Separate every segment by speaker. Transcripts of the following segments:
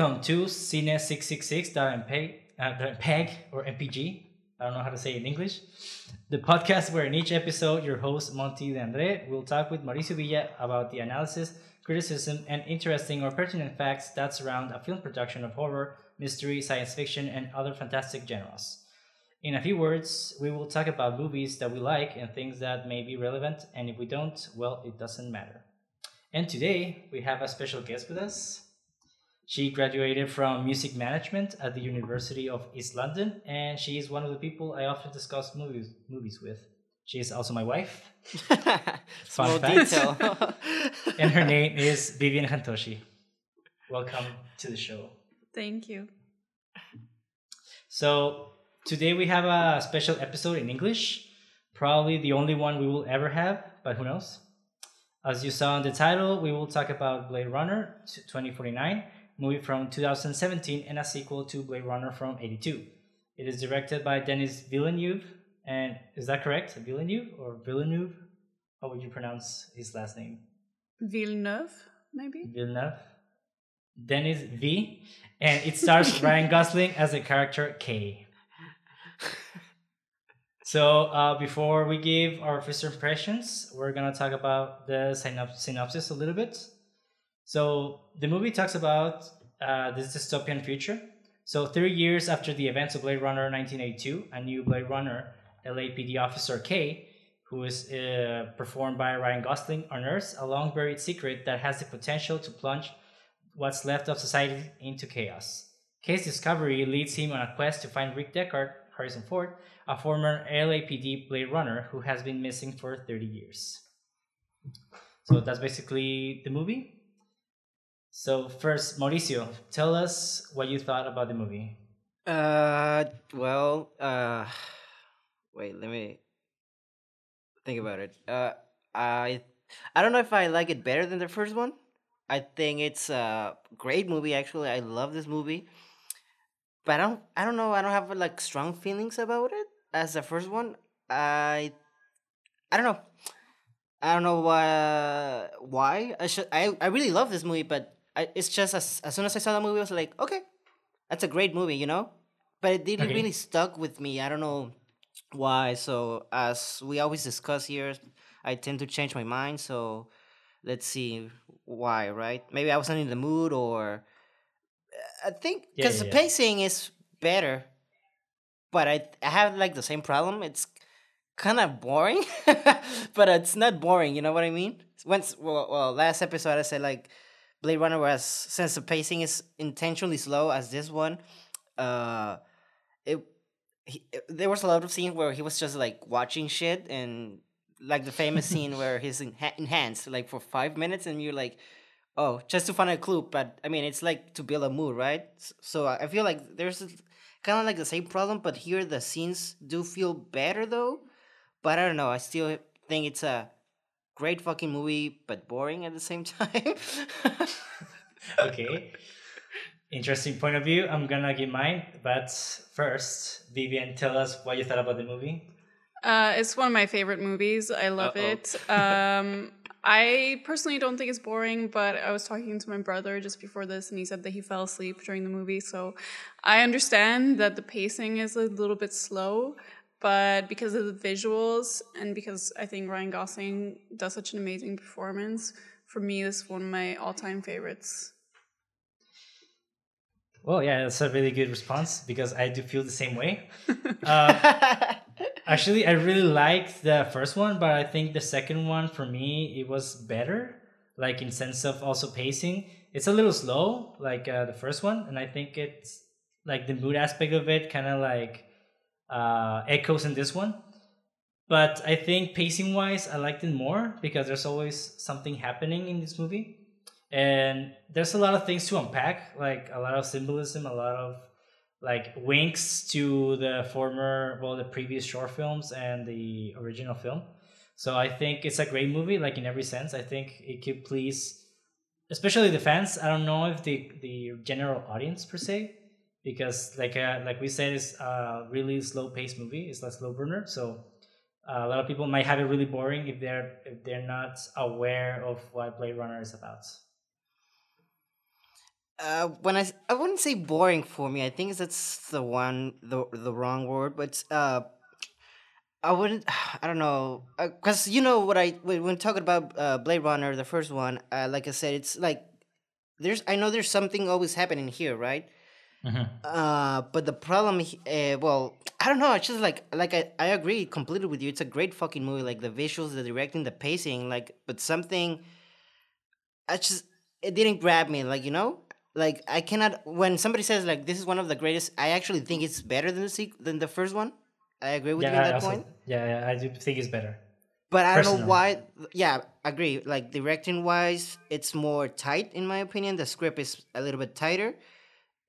Speaker 1: Welcome to Cine666.mpeg uh, PEG or MPG. I don't know how to say it in English. The podcast where in each episode, your host, Monty De Andre, will talk with Mauricio Villa about the analysis, criticism, and interesting or pertinent facts that surround a film production of horror, mystery, science fiction, and other fantastic genres. In a few words, we will talk about movies that we like and things that may be relevant, and if we don't, well, it doesn't matter. And today, we have a special guest with us. She graduated from music management at the University of East London, and she is one of the people I often discuss movies movies with. She is also my wife.
Speaker 2: Small
Speaker 1: fact.
Speaker 2: detail.
Speaker 1: and her name is Vivian Hantoshi. Welcome to the show.
Speaker 3: Thank you.
Speaker 1: So, today we have a special episode in English, probably the only one we will ever have, but who knows? As you saw in the title, we will talk about Blade Runner 2049, movie from 2017 and a sequel to Blade Runner from 82. It is directed by Denis Villeneuve, and is that correct? Villeneuve or Villeneuve? How would you pronounce his last name?
Speaker 3: Villeneuve, maybe?
Speaker 1: Villeneuve. Denis V. And it stars Ryan Gosling as the character K. So uh, before we give our first impressions, we're gonna talk about the synop- synopsis a little bit. So the movie talks about uh, this dystopian future. So 30 years after the events of Blade Runner 1982, a new Blade Runner LAPD officer K, who is uh, performed by Ryan Gosling, unearths a long buried secret that has the potential to plunge what's left of society into chaos. K's discovery leads him on a quest to find Rick Deckard, Harrison Ford, a former LAPD Blade Runner who has been missing for 30 years. So that's basically the movie. So first, Mauricio, tell us what you thought about the movie.
Speaker 2: uh, well, uh, wait, let me think about it. Uh, I, I don't know if I like it better than the first one. I think it's a great movie. Actually, I love this movie, but I don't. I don't know. I don't have like strong feelings about it as the first one. I, I don't know. I don't know why. Why I should. I I really love this movie, but I, it's just as as soon as I saw the movie, I was like, okay, that's a great movie, you know. But it didn't
Speaker 1: Okay.
Speaker 2: really stuck with me. I don't know why. So as we always discuss here, I tend to change my mind. So let's see why. Right? Maybe I wasn't in the mood, or uh, I think
Speaker 1: Yeah,
Speaker 2: because
Speaker 1: yeah,
Speaker 2: the
Speaker 1: yeah.
Speaker 2: pacing is better. But I I have like the same problem. It's kind of boring, but it's not boring. You know what I mean? Once well, well, last episode I said like Blade Runner was since the pacing is intentionally slow as this one, uh, it, he, there was a lot of scenes where he was just like watching shit and like the famous scene where he's in, ha- enhanced like for five minutes and you're like, oh, just to find a clue. But I mean, it's like to build a mood, right? So I I feel like there's kind of like the same problem, but here the scenes do feel better though. But I don't know. I still think it's a great fucking movie, but boring at the same time.
Speaker 1: Okay. Interesting point of view. I'm gonna give mine, but first, Vivian, tell us what you thought about the movie.
Speaker 3: Uh, it's one of my favorite movies. I love
Speaker 2: Uh-oh.
Speaker 3: it. Um, I personally don't think it's boring, but I was talking to my brother just before this, and he said that he fell asleep during the movie. So I understand that the pacing is a little bit slow, but because of the visuals and because I think Ryan Gosling does such an amazing performance, for me, this is one of my all-time favorites.
Speaker 1: Well, yeah, that's a really good response because I do feel the same way. Uh, actually, I really liked the first one, but I think the second one for me it was better. Like in sense of also pacing, it's a little slow, like uh, the first one, and I think it's like the mood aspect of it kind of like uh, echoes in this one. But I think pacing wise, I liked it more because there's always something happening in this movie. And there's a lot of things to unpack like a lot of symbolism a lot of like winks to the former well the previous short films and the original film. So i think it's a great movie like in every sense. I think it could please especially the fans. I don't know if the the general audience per se because like uh, like we said it's a really slow paced movie it's a slow burner so uh, a lot of people might have it really boring if they're if they're not aware of what blade runner is about
Speaker 2: Uh, when I I wouldn't say boring for me. I think that's the one the the wrong word, but uh, I wouldn't. I don't know, because you know what I when when talking about uh, Blade Runner, the first one. Uh, like I said, it's like there's I know there's something always happening here, right?
Speaker 1: Mhm.
Speaker 2: Uh, but the problem, uh, well, I don't know. It's just like like I, I agree completely with you. It's a great fucking movie. Like the visuals, the directing, the pacing. Like, but something, I just it didn't grab me. Like you know, like I cannot. When somebody says like this is one of the greatest, I actually think it's better than the sequ- than the first one. I agree with you
Speaker 1: Yeah,
Speaker 2: on that
Speaker 1: also-
Speaker 2: point.
Speaker 1: yeah, yeah, I do think it's better.
Speaker 2: But I don't know why. Yeah, agree. Like directing wise, it's more tight in my opinion. The script is a little bit tighter,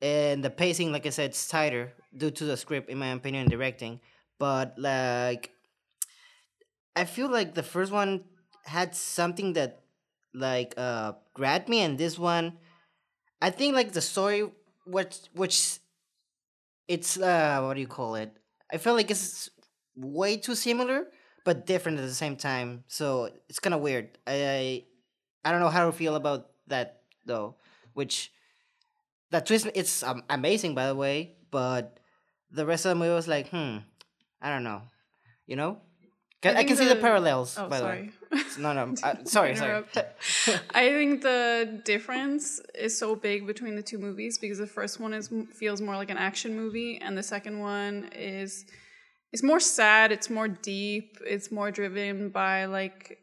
Speaker 2: and the pacing, like I said, it's tighter due to the script, in my opinion, and directing. But like, I feel like the first one had something that like uh grabbed me, and this one, I think like the story, which which, it's uh what do you call it? I feel like it's way too similar but different at the same time. So it's kind of weird. I, I I don't know how to feel about that though. Which that twist it's um, amazing by the way, but the rest of the movie was like, hmm, I don't know. You know,
Speaker 3: I
Speaker 2: I, can see the
Speaker 3: the-
Speaker 2: parallels.
Speaker 3: Oh,
Speaker 2: by the
Speaker 3: sorry.
Speaker 2: way. No, no. Uh, sorry, sorry.
Speaker 3: I think the difference is so big between the two movies because the first one is feels more like an action movie, and the second one is it's more sad. It's more deep. It's more driven by like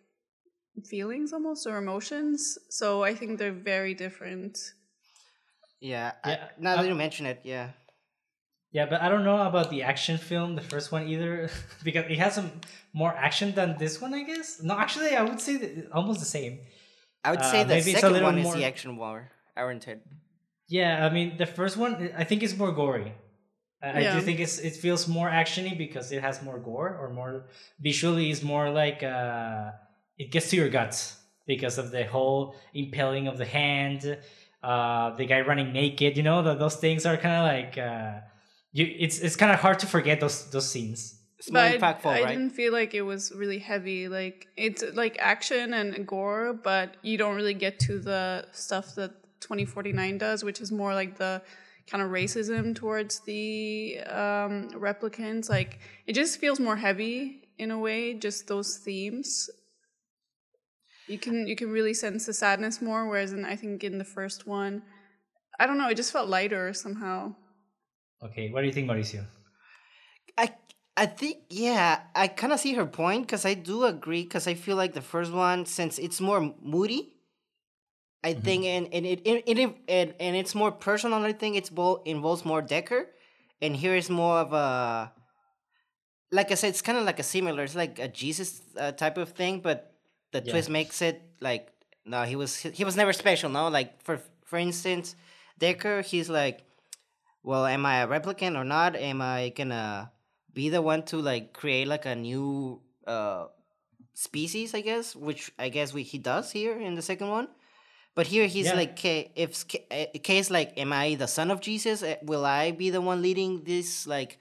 Speaker 3: feelings almost or emotions. So I think they're very different.
Speaker 2: Yeah. I-
Speaker 1: Yeah,
Speaker 2: now that
Speaker 1: uh,
Speaker 2: you mention it, yeah.
Speaker 1: Yeah, but I don't know about the action film, the first one either, because it has some more action than this one, I guess. No, actually, I would say that almost the same.
Speaker 2: I would
Speaker 1: uh,
Speaker 2: say the
Speaker 1: maybe it's a
Speaker 2: second
Speaker 1: little
Speaker 2: one is
Speaker 1: more-
Speaker 2: the action war oriented.
Speaker 1: Yeah, I mean, the first one, I think it's more gory. I, I do think it's it feels more actiony because it has more gore or more visually is more like uh, it gets to your guts because of the whole impaling of the hand, uh, the guy running naked. You know, that those things are kind of like uh, you. It's it's kind of hard to forget those those scenes.
Speaker 2: It's more
Speaker 3: But I,
Speaker 2: impactful,
Speaker 3: I
Speaker 2: right?
Speaker 3: didn't feel like it was really heavy. Like it's like action and gore, but you don't really get to the stuff that 2049 does, which is more like the kind of racism towards the um, replicants. Like it just feels more heavy in a way. Just those themes. You can you can really sense the sadness more, whereas in I think in the first one, I don't know, it just felt lighter somehow.
Speaker 1: Okay, what do you think, Mauricio?
Speaker 2: I I think yeah, I kind of see her point because I do agree because I feel like the first one since it's more moody. I
Speaker 1: Mhm.
Speaker 2: think and and it, it, it, and and it's more personal. I think it's both involves more Decker, and here is more of a. Like I said, it's kind of like a similar. It's like a Jesus uh, type of thing, but the
Speaker 1: Yeah.
Speaker 2: twist makes it like no, he was he, was never special. No, like for for instance, Decker, he's like, well, am I a replicant or not? Am I gonna be the one to like create like a new uh species? I guess, which I guess we he does here in the second one. But here he's
Speaker 1: Yeah.
Speaker 2: like, if uh, case like, am I the son of Jesus? Uh, Will I be the one leading this like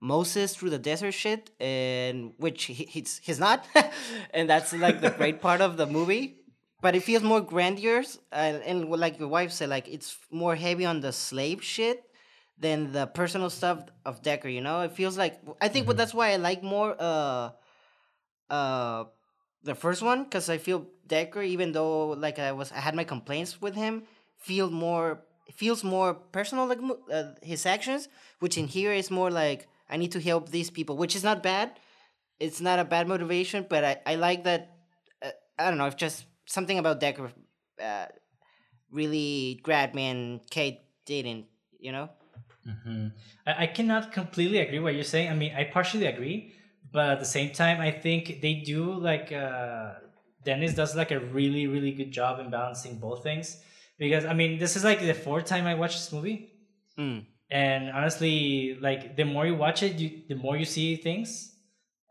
Speaker 2: Moses through the desert shit? And which he, he's he's not, and that's like the great part of the movie. But it feels more grandiose, uh, and like your wife said, like it's more heavy on the slave shit than the personal stuff of Decker. You know, it feels like I think what that's why I like more uh uh the first one because I feel Decker, even though like I was I had my complaints with him, feel more feels more personal like uh, his actions, which in here is more like I need to help these people, which is not bad. It's not a bad motivation, but I I like that. Uh, I don't know. If just something about Decker uh, really grabbed me, and Kate didn't. You know.
Speaker 1: hmm I, I cannot completely agree what you're saying. I mean, I partially agree, but at the same time, I think they do like uh, Denis does like a really really good job in balancing both things. Because I mean, this is like the fourth time I watched this movie,
Speaker 2: Mm.
Speaker 1: And honestly, like the more you watch it, you the more you see things,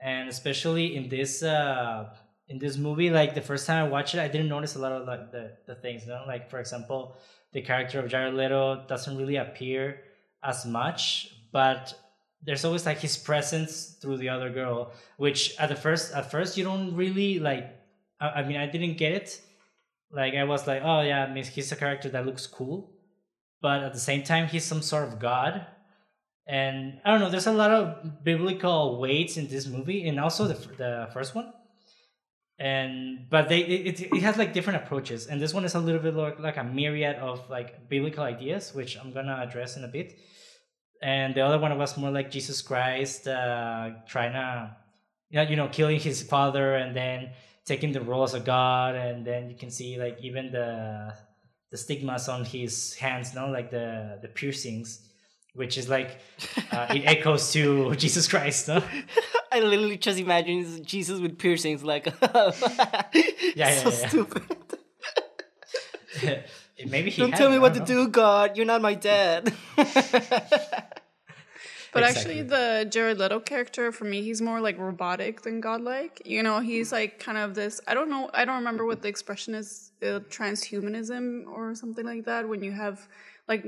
Speaker 1: and especially in this uh in this movie, like the first time I watched it, I didn't notice a lot of like the the things. You know, like for example, the character of Jared Leto doesn't really appear as much, but there's always like his presence through the other girl, which at the first at first you don't really like. I, I mean, I didn't get it. Like I was like, oh yeah, I mean, he's a character that looks cool, but at the same time he's some sort of god. And I don't know. There's a lot of biblical weights in this movie, and also the the first one. And but they it, it has like different approaches, and this one is a little bit like, like a myriad of like biblical ideas, which I'm gonna address in a bit. And the other one was more like Jesus Christ uh, trying to, you know, killing his father, and then taking the role as a god, and then you can see like even the the stigmas on his hands, no, like the the piercings which is like uh, it echoes to Jesus Christ. No?
Speaker 2: I literally just imagine Jesus with piercings, like
Speaker 1: yeah, yeah,
Speaker 2: so
Speaker 1: yeah.
Speaker 2: stupid.
Speaker 1: Maybe he
Speaker 2: Don't
Speaker 1: had
Speaker 2: tell me what to do, God. You're not my dad.
Speaker 3: But
Speaker 1: Exactly.
Speaker 3: actually, the Jared Leto character for me, he's more like robotic than godlike. You know, he's like kind of this. I don't know. I don't remember what the expression is. Uh, transhumanism or something like that. When you have like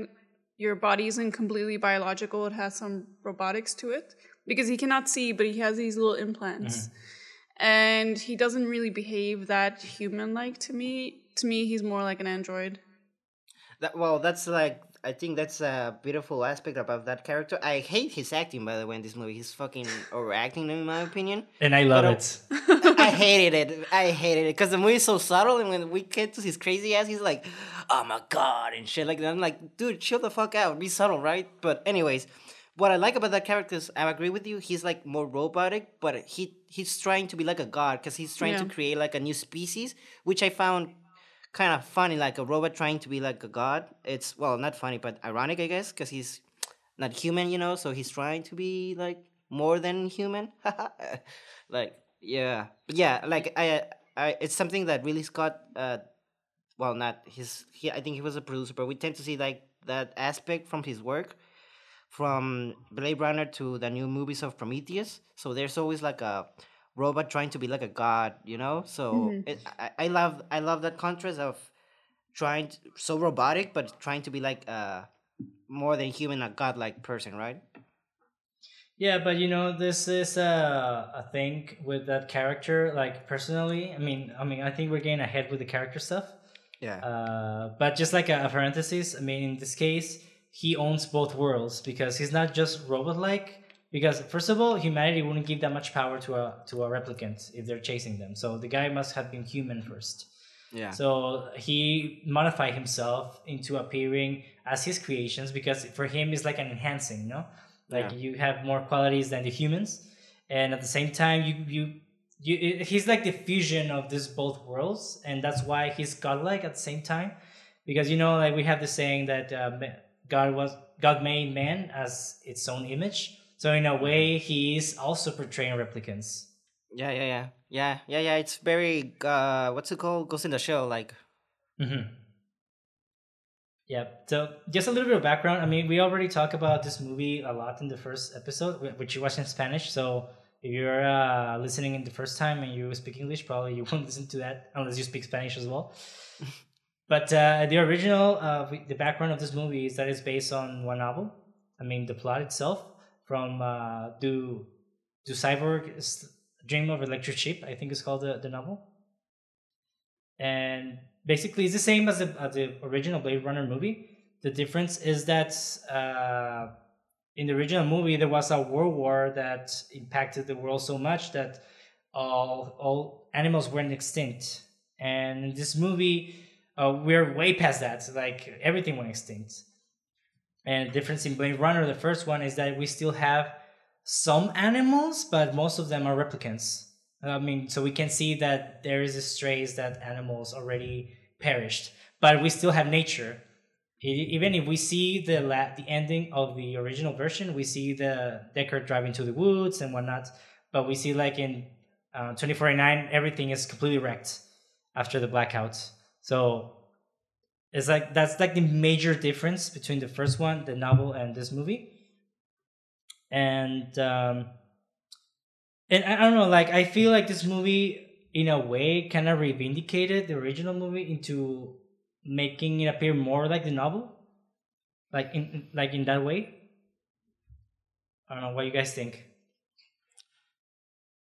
Speaker 3: your body isn't completely biological, it has some robotics to it because he cannot see, but he has these little implants, and he doesn't really behave that human-like to me. To me, he's more like an android.
Speaker 2: That, well, that's like I think that's a beautiful aspect about that character. I hate his acting, by the way, in this movie. He's fucking overacting, in my opinion.
Speaker 1: And I love
Speaker 2: uh,
Speaker 1: it.
Speaker 2: I hated it. I hated it because the movie is so subtle, and when we get to his crazy ass, he's like, "Oh my god" and shit like that. I'm like, dude, chill the fuck out. Be subtle, right? But anyways, what I like about that character is I agree with you. He's like more robotic, but he he's trying to be like a god because he's trying to create like a new species, which I found kind of funny. Like a robot trying to be like a god. It's well, not funny, but ironic, I guess, because he's not human, you know. So he's trying to be like more than human. like yeah, but yeah, like I, I, it's something that really Scott, uh, well, not his. He, I think he was a producer, but we tend to see like that aspect from his work, from Blade Runner to the new movies of Prometheus. So there's always like a robot trying to be like a god, you know. So mm-hmm. it, I, I love, I love that contrast of trying to, so robotic, but trying to be like a more than human, a godlike person, right?
Speaker 1: Yeah, but you know, this is a, a thing with that character. Like personally, I mean, I mean, I think we're getting ahead with the character stuff.
Speaker 2: Yeah.
Speaker 1: Uh, but just like a, a parenthesis, I mean, in this case, he owns both worlds because he's not just robot-like. Because first of all, humanity wouldn't give that much power to a to a replicant if they're chasing them. So the guy must have been human first.
Speaker 2: yeah.
Speaker 1: So he modified himself into appearing as his creations because for him it's like an enhancing, you know Like
Speaker 2: Yeah.
Speaker 1: you have more qualities than the humans, and at the same time you you you it- he's like the fusion of this both worlds, and that's why he's godlike at the same time, because you know like we have the saying that uh, ma- God was God made man as its own image. So in a way, he's also portraying replicants.
Speaker 2: Yeah, yeah, yeah, yeah, yeah, yeah. It's very uh, what's it called? Goes in the show, like
Speaker 1: Mm-hmm. Yeah. So just a little bit of background. I mean, we already talked about this movie a lot in the first episode, which you watched in Spanish. So if you're uh, listening in the first time and you speak English, probably you won't listen to that unless you speak Spanish as well. but uh, the original, uh, the background of this movie is that it's based on one novel. I mean, the plot itself from uh, Do Do Cyborg Dream of Electric Sheep, I think is called the, the novel and basically it's the same as the, as the original Blade Runner movie. The difference is that uh, in the original movie there was a world war that impacted the world so much that all all animals went extinct, and in this movie uh, we're way past that. Like everything went extinct. And difference in Blade Runner, the first one, is that we still have some animals, but most of them are replicants. I mean, so we can see that there is a strays that animals already perished, but we still have nature. Even if we see the la- the ending of the original version, we see the Deckard driving to the woods and whatnot, but we see like in uh, 2049, everything is completely wrecked after the blackout. So it's like that's like the major difference between the first one, the novel, and this movie. And um, and I I don't know, like I feel like this movie, in a way, kind of reivindicated the original movie into making it appear more like the novel, like in like in that way. I don't know what you guys think.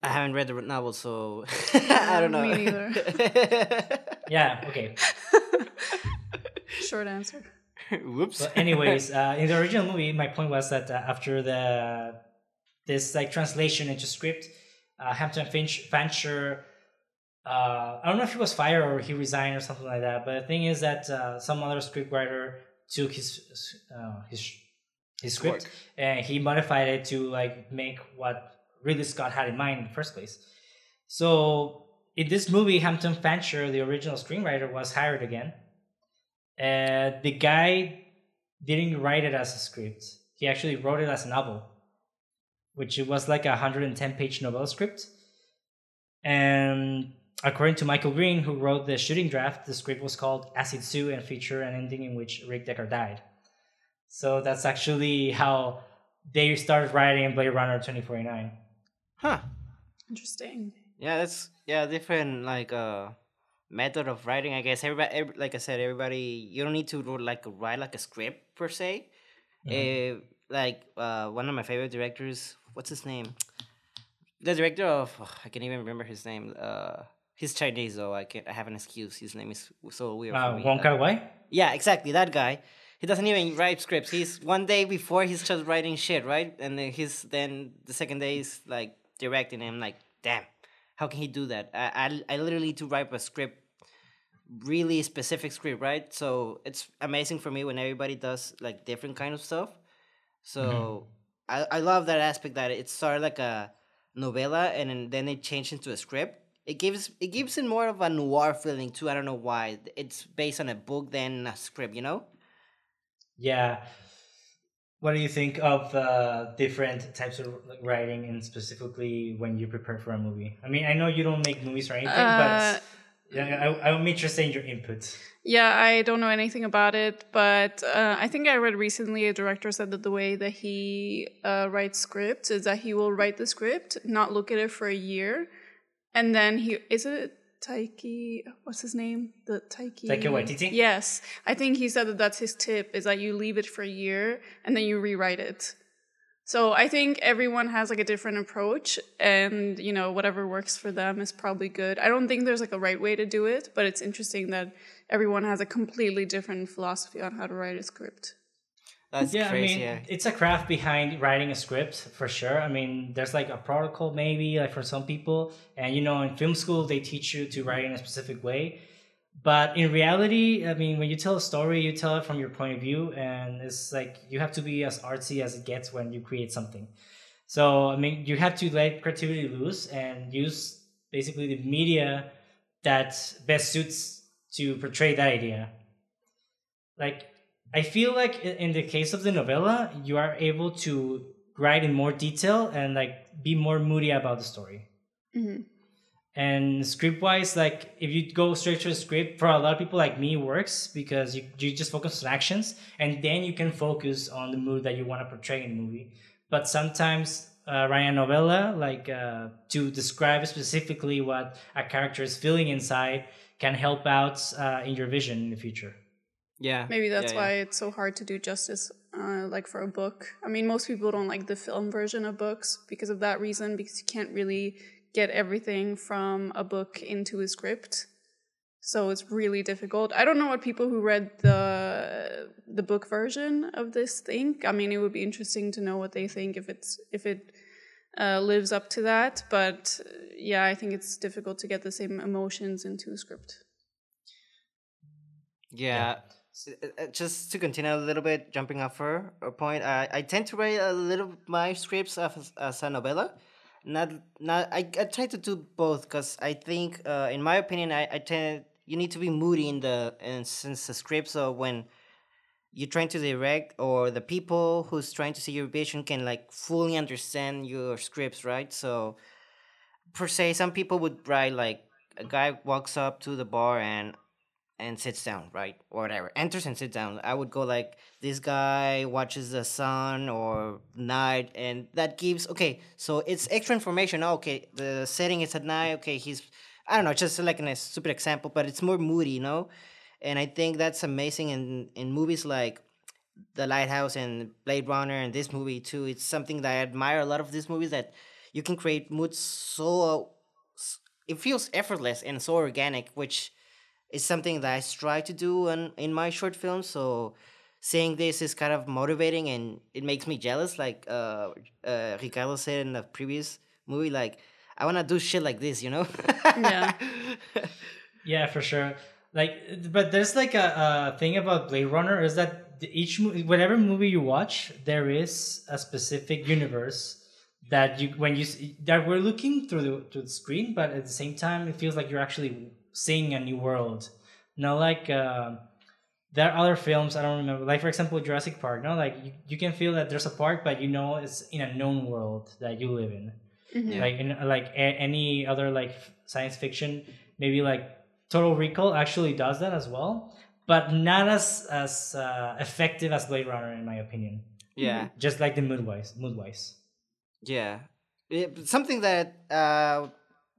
Speaker 2: I haven't read the novel, so I don't know.
Speaker 3: me neither.
Speaker 1: Yeah. Okay.
Speaker 3: Short answer.
Speaker 2: Whoops.
Speaker 1: But anyways, uh, in the original movie, my point was that uh, after the this like translation into script, uh, Hampton Finch Fancher, uh, I don't know if he was fired or he resigned or something like that. But the thing is that uh, some other scriptwriter took his uh, his his script
Speaker 2: Work.
Speaker 1: and he modified it to like make what Ridley Scott had in mind in the first place. So in this movie, Hampton Fancher, the original screenwriter, was hired again. And the guy didn't write it as a script. He actually wrote it as a novel, which was like a 110 page novel script. And according to Michael Green, who wrote the shooting draft, the script was called Acid Sue and featured an ending in which Rick Decker died. So that's actually how they started writing Blade Runner 2049.
Speaker 2: Huh.
Speaker 3: Interesting.
Speaker 2: Yeah, that's yeah different like uh method of writing. I guess everybody, every, like I said, everybody you don't need to like write like a script per se.
Speaker 1: Mhm.
Speaker 2: Uh, like uh, one of my favorite directors, what's his name? The director of oh, I can't even remember his name. Uh, he's Chinese though. I can I have an excuse. His name is so weird.
Speaker 1: Uh. Wong
Speaker 2: Uh,
Speaker 1: Kar Wai?
Speaker 2: yeah, exactly. That guy. He doesn't even write scripts. He's one day before he's just writing shit, right? And then he's then the second day is like directing. And I'm like, damn, how can he do that? I I, I literally need to write a script, really specific script, right? So it's amazing for me when everybody does like different kind of stuff. So I I love that aspect that it started like a novella and then- then it changed into a script. It gives it gives it more of a noir feeling too. I don't know why. It's based on a book than a script, you know?
Speaker 1: Yeah. What do you think of uh, different types of writing, and specifically when you prepare for a movie? I mean, I know you don't make movies or anything,
Speaker 3: Uh,
Speaker 1: but yeah, I, I'm interested in your input.
Speaker 3: Yeah, I don't know anything about it, but uh, I think I read recently a director said that the way that he uh, writes scripts is that he will write the script, not look at it for a year, and then he is it Taiki? What's his name? The Taiki.
Speaker 1: Taika Waititi?
Speaker 3: Yes, I think he said that that's his tip is that you leave it for a year and then you rewrite it. So I think everyone has like a different approach, and you know whatever works for them is probably good. I don't think there's like a right way to do it, but it's interesting that everyone has a completely different philosophy on how to write a script.
Speaker 2: That's
Speaker 1: yeah,
Speaker 2: crazy.
Speaker 1: I mean,
Speaker 2: yeah.
Speaker 1: it's a craft behind writing a script for sure. I mean, there's like a protocol maybe like for some people, and you know, in film school they teach you to write in a specific way. But in reality, I mean, when you tell a story, you tell it from your point of view, and it's like you have to be as artsy as it gets when you create something. So, I mean, you have to let creativity loose and use basically the media that best suits to portray that idea. Like, I feel like in the case of the novella, you are able to write in more detail and like be more moody about the story.
Speaker 3: hmm
Speaker 1: And script wise, like if you go straight to the script, for a lot of people like me, it works because you, you just focus on actions and then you can focus on the mood that you want to portray in the movie. But sometimes uh, writing a novella, like uh, to describe specifically what a character is feeling inside, can help out uh, in your vision in the future.
Speaker 2: yeah.
Speaker 3: Maybe that's
Speaker 2: yeah,
Speaker 3: why
Speaker 2: yeah.
Speaker 3: it's so hard to do justice, uh, like for a book. I mean, most people don't like the film version of books because of that reason, because you can't really get everything from a book into a script. So it's really difficult. I don't know what people who read the the book version of this think. I mean, it would be interesting to know what they think if it's if it uh, lives up to that. But uh, yeah, I think it's difficult to get the same emotions into a script.
Speaker 2: Yeah. S- uh, uh, Just to continue a little bit, jumping off her her point, I, I tend to write a little my scripts as, as a novella. Not not I, I try to do both because I think, uh, in my opinion, I, I tend you need to be moody in the in since the script. So when you're trying to direct or the people who's trying to see your vision can like fully understand your scripts, right? So per se, some people would write like a guy walks up to the bar and and sits down, right? Or whatever. Enters and sits down. I would go like this guy watches the sun or night and that gives okay, so it's extra information. Oh, okay, the setting is at night, okay, he's I don't know, just like a stupid example, but it's more moody, you know? And I think that's amazing in in movies like The Lighthouse and Blade Runner and this movie too. It's something that I admire a lot of these movies that you can create moods so it feels effortless and so organic, which is something that I strive to do in, in my short films. So seeing this is kind of motivating and it makes me jealous. Like uh, uh, Ricardo said in the previous movie, like I want to do shit like this, you know?
Speaker 3: Yeah.
Speaker 1: Yeah, for sure. Like, but there's like a, a thing about Blade Runner is that each movie, whatever movie you watch, there is a specific universe that you when you s- that we're looking through the through the screen, but at the same time, it feels like you're actually seeing a new world. Not like uh, there are other films I don't remember, like for example Jurassic Park. No, like you, you can feel that there's a park, but you know it's in a known world that you live in
Speaker 3: Mhm.
Speaker 1: like in like a, any other like science fiction maybe like total recall actually does that as well but not as as uh, effective as blade runner in my opinion
Speaker 2: yeah.
Speaker 1: just like the mood wise mood wise
Speaker 2: Yeah, It- something that uh,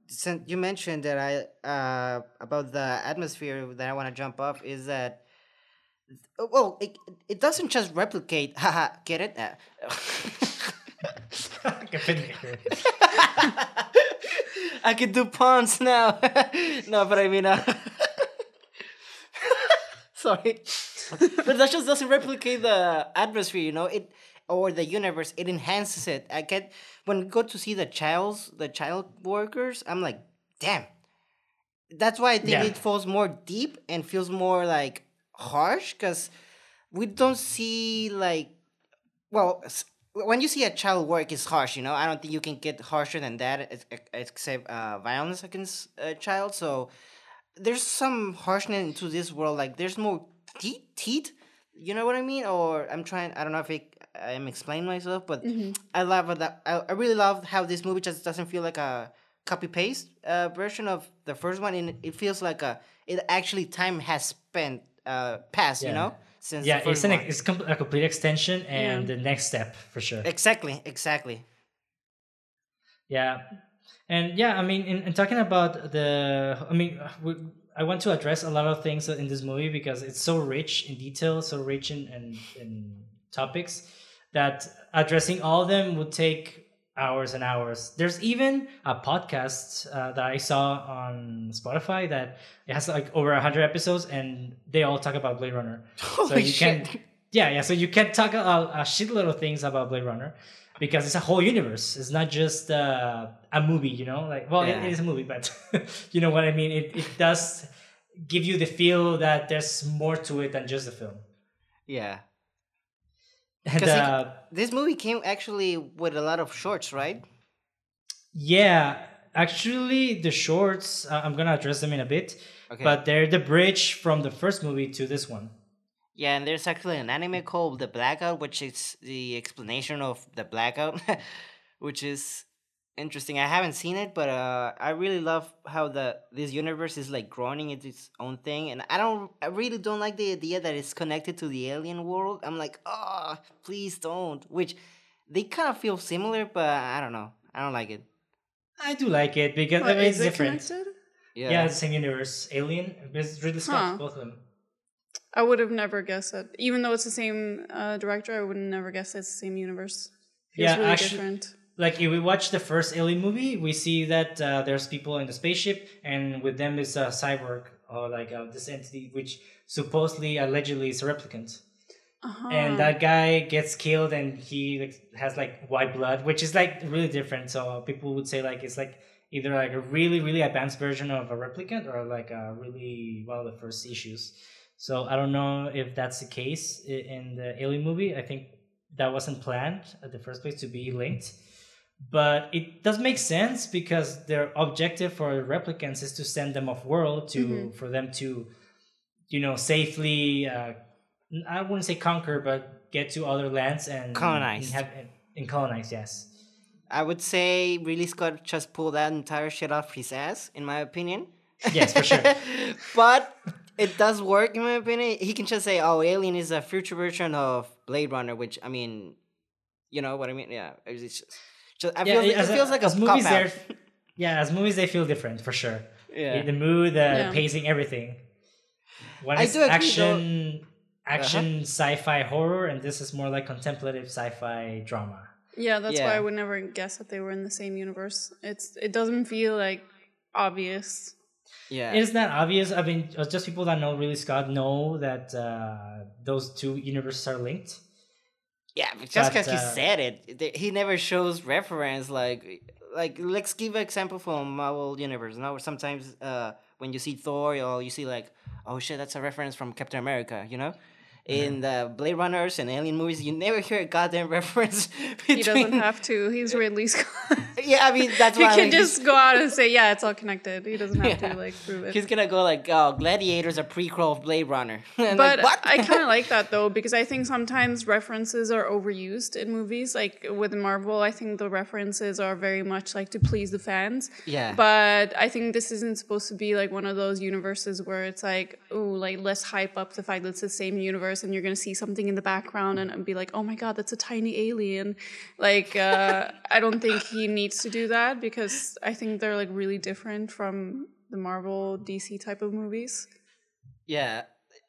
Speaker 2: since you mentioned that I uh, about the atmosphere that I want to jump off is that well, it it doesn't just replicate. Haha, get it? Uh, I can do puns now. no, but I mean, uh, sorry, but that just doesn't replicate the atmosphere. You know, it or the universe. It enhances it. I get when we go to see the childs, the child workers. I'm like, damn. That's why I think
Speaker 1: Yeah.
Speaker 2: it falls more deep and feels more like harsh because we don't see like well when you see a child work it's harsh you know i don't think you can get harsher than that ex- ex- except uh, violence against a child so there's some harshness into this world like there's more teeth teeth you know what i mean or i'm trying i don't know if it, i'm explaining myself but i love that I, I really love how this movie just doesn't feel like a copy paste uh, version of the first one and it feels like a it actually time has spent uh passed you know since
Speaker 1: yeah it's an
Speaker 2: one.
Speaker 1: it's com- a complete extension and
Speaker 3: Yeah.
Speaker 1: the next step for sure
Speaker 2: Exactly, exactly.
Speaker 1: Yeah, and yeah, I mean, in, in talking about the, I mean, we, I want to address a lot of things in this movie because it's so rich in detail, so rich in in, in topics that addressing all of them would take hours and hours. There's even a podcast uh, that I saw on Spotify that it has like over hundred episodes, and they all talk about Blade Runner. so you
Speaker 2: shit.
Speaker 1: can, yeah, yeah. So you can talk a, a shitload of things about Blade Runner because it's a whole universe. It's not just uh, a movie, you know. Like, well,
Speaker 2: Yeah.
Speaker 1: it, it is a movie, but you know what I mean. It it does give you the feel that there's more to it than just the film.
Speaker 2: Yeah.
Speaker 1: And
Speaker 2: it-
Speaker 1: uh,
Speaker 2: This movie came actually with a lot of shorts, right?
Speaker 1: yeah, actually, the shorts uh, I'm gonna address them in a bit,
Speaker 2: Okay.
Speaker 1: but they're the bridge from the first movie to this one.
Speaker 2: yeah, and there's actually an anime called The Blackout, which is the explanation of the blackout, which is interesting. I haven't seen it, but uh, I really love how the this universe is like growing into its own thing, and I don't, I really don't like the idea that it's connected to the alien world. I'm like, oh, please don't. Which they kind of feel similar, but I don't know. I don't like it.
Speaker 1: I do like it because I mean, it's different.
Speaker 3: connected?
Speaker 2: Yeah.
Speaker 1: Yeah. it's the same universe. Alien. It's Ridley Scott,
Speaker 3: Huh.
Speaker 1: both of them.
Speaker 3: I would have never guessed that. Even though it's the same uh, director, I would never guess it's the same universe. Feels
Speaker 1: Yeah,
Speaker 3: really
Speaker 1: actu-
Speaker 3: different.
Speaker 1: Like if we watch the first Alien movie, we see that uh, there's people in the spaceship, and with them is a cyborg or like uh, this entity, which supposedly, allegedly, is a replicant.
Speaker 3: Uh-huh.
Speaker 1: And that guy gets killed, and he like, has like white blood, which is like really different. So people would say like it's like either like a really really advanced version of a replicant or like a really one of the first issues. So I don't know if that's the case in the Alien movie. I think that wasn't planned at the first place to be linked. But it does make sense because their objective for replicants is to send them off world to
Speaker 3: Mhm.
Speaker 1: for them to, you know, safely. Uh, I wouldn't say conquer, but get to other lands and
Speaker 2: Colonize.
Speaker 1: and, have, and colonize. Yes.
Speaker 2: I would say Ridley Scott just pulled that entire shit off his ass, in my opinion.
Speaker 1: Yes, for sure.
Speaker 2: but it does work, in my opinion. He can just say, "Oh, Alien is a future version of Blade Runner," which I mean, you know what I mean? Yeah, it's just, just I
Speaker 1: Yeah,
Speaker 2: feel it
Speaker 1: as a-
Speaker 2: feels like a
Speaker 1: as movies,
Speaker 2: out.
Speaker 1: they're yeah, as movies they feel different for sure.
Speaker 2: Yeah,
Speaker 1: The mood, the
Speaker 3: Yeah.
Speaker 1: pacing, everything. One
Speaker 2: I
Speaker 1: is
Speaker 2: do agree, though-
Speaker 1: action, action, sci-fi horror, and this is more like contemplative sci-fi drama.
Speaker 3: yeah, that's why I would never guess that they were in the same universe. It's it doesn't feel like obvious.
Speaker 2: Yeah.
Speaker 1: It's not obvious. I mean, uh, just people that know Ridley Scott know that uh, those two universes are linked.
Speaker 2: Yeah, just because he
Speaker 1: uh,
Speaker 2: said it, he never shows reference. Like, like let's give an example from Marvel Universe. Now, sometimes uh, when you see Thor, or you see like, oh shit, that's a reference from Captain America. You know, in uh-huh. the Blade Runners and Alien movies, you never hear a goddamn reference. Between...
Speaker 3: He doesn't have to. He's Ridley Scott.
Speaker 2: Yeah, I mean that's why.
Speaker 3: he
Speaker 2: why
Speaker 3: can
Speaker 2: like,
Speaker 3: just go out and say, "Yeah, it's all connected." He doesn't have
Speaker 2: Yeah.
Speaker 3: to like prove it.
Speaker 2: He's gonna go like, oh, Gladiator's a prequel of Blade Runner. And
Speaker 3: but
Speaker 2: like, what?
Speaker 3: I kind of like that though because I think sometimes references are overused in movies. Like with Marvel, I think the references are very much like to please the fans.
Speaker 2: Yeah.
Speaker 3: But I think this isn't supposed to be like one of those universes where it's like, oh, like let's hype up the fact that it's the same universe and you're gonna see something in the background and, and be like, oh my god, that's a tiny alien. Like uh, I don't think he needs to do that because I think they're like really different from the Marvel DC type of movies.
Speaker 2: Yeah.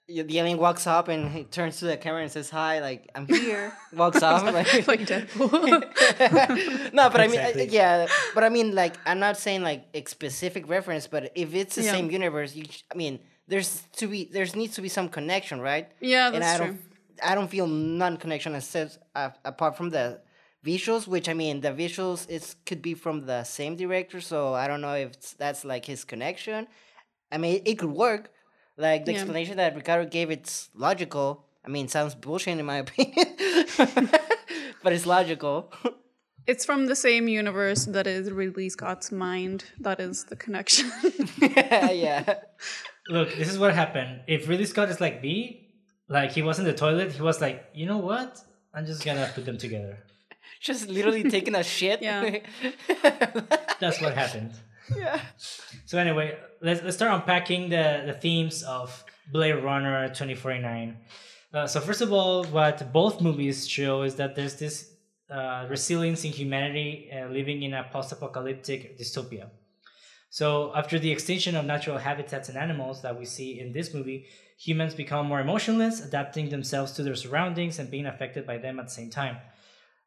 Speaker 2: The alien walks up and he turns to the camera and says hi, like I'm here. walks off like,
Speaker 3: like Deadpool.
Speaker 2: no, but I mean, yeah, but I mean, like I'm not saying like a specific reference, but if it's the
Speaker 3: Yeah.
Speaker 2: same universe, you, I mean, there's to be there's needs to be some connection, right?
Speaker 3: Yeah,
Speaker 2: and
Speaker 3: that's
Speaker 2: I
Speaker 3: true.
Speaker 2: don't, I don't feel none connection except uh, apart from the visuals, which I mean, the visuals it could be from the same director, so I don't know if that's like his connection. I mean, it could work. Like the
Speaker 3: Yeah.
Speaker 2: explanation that Ricardo gave, it's logical. I mean, sounds bullshit in my opinion, but it's logical.
Speaker 3: It's from the same universe that is Ridley Scott's mind. That is the connection.
Speaker 2: yeah. yeah.
Speaker 1: Look, this is what happened. If Ridley Scott is like me, like he was in the toilet, he was like, you know what? I'm just gonna put them together.
Speaker 2: Just literally taking a shit.
Speaker 3: Yeah.
Speaker 1: That's what happened.
Speaker 2: yeah.
Speaker 1: So anyway, let's let's start unpacking the the themes of Blade Runner 2049. Uh, so first of all, what both movies show is that there's this uh, resilience in humanity uh, living in a post-apocalyptic dystopia. So after the extinction of natural habitats and animals that we see in this movie, humans become more emotionless, adapting themselves to their surroundings and being affected by them at the same time.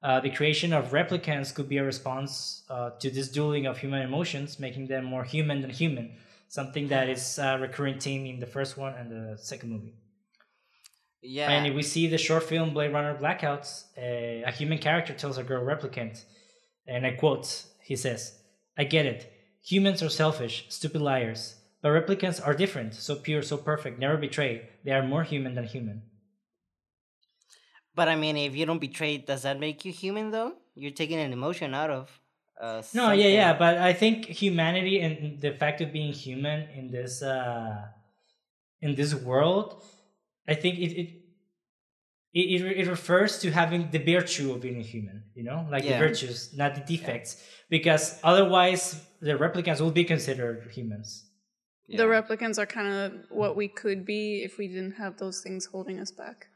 Speaker 1: Uh, the creation of replicants could be a response uh, to this dueling of human emotions, making them more human than human, something that is a recurring theme in the first one and the second movie.
Speaker 2: Yeah.
Speaker 1: And if we see the short film Blade Runner Blackouts, a, a human character tells a girl replicant, and I quote, he says, I get it. Humans are selfish, stupid liars. But replicants are different, so pure, so perfect, never betray. They are more human than human.
Speaker 2: But I mean, if you don't betray, does that make you human though? You're taking an emotion out of. Uh,
Speaker 1: No, yeah, yeah, but I think humanity and the fact of being human in this uh, in this world, I think it it it, it, it refers to having the virtue of being a human, you know, like
Speaker 2: Yeah.
Speaker 1: the virtues, not the defects, because otherwise the replicants will be considered humans.
Speaker 3: The replicants are kind of what we could be if we didn't have those things holding us back.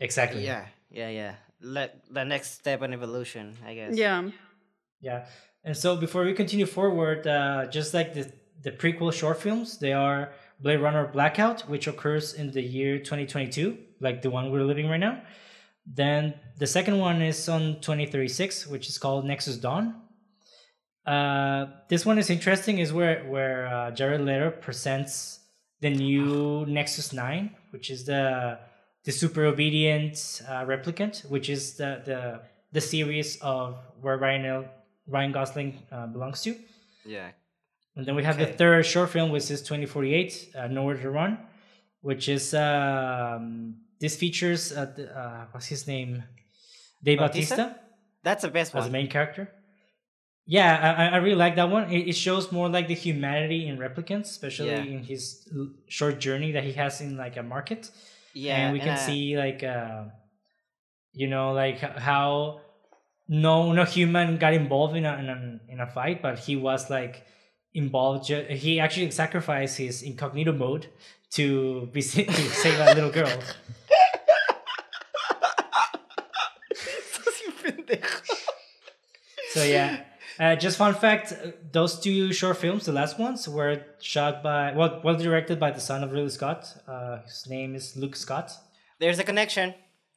Speaker 1: Exactly.
Speaker 2: Yeah, yeah, yeah. Let the next step in evolution, I guess.
Speaker 3: Yeah.
Speaker 1: Yeah. And so before we continue forward, uh, just like the the prequel short films, they are Blade Runner Blackout, which occurs in the year 2022, like the one we're living right now. Then the second one is on 2036, which is called Nexus Dawn. Uh, this one is interesting, is where where uh, Jared Leto presents the new Nexus Nine, which is the the super obedient uh, replicant, which is the the the series of where Ryan Ryan Gosling uh, belongs to.
Speaker 2: Yeah.
Speaker 1: And then we have
Speaker 2: Okay.
Speaker 1: the third short film, which is 2048, uh, Nowhere to Run, which is um, this features uh, the- uh, what's his name, Dave
Speaker 2: Bautista?
Speaker 1: Bautista
Speaker 2: That's the best one.
Speaker 1: as the main character. Yeah, I, I- really like that one. It, it shows more like the humanity in replicants, especially
Speaker 2: Yeah.
Speaker 1: in his l- short journey that he has in like a market.
Speaker 2: yeah,
Speaker 1: and we can
Speaker 2: uh,
Speaker 1: see like uh, you know like how no no human got involved in a in a, in a fight, but he was like involved. Ju- he actually sacrificed his incognito mode to be to save a little girl. So yeah. Uh, just fun fact: uh, those two short films, the last ones, were shot by well, well directed by the son of Ridley Scott. Uh, his name is Luke Scott.
Speaker 2: There's a connection.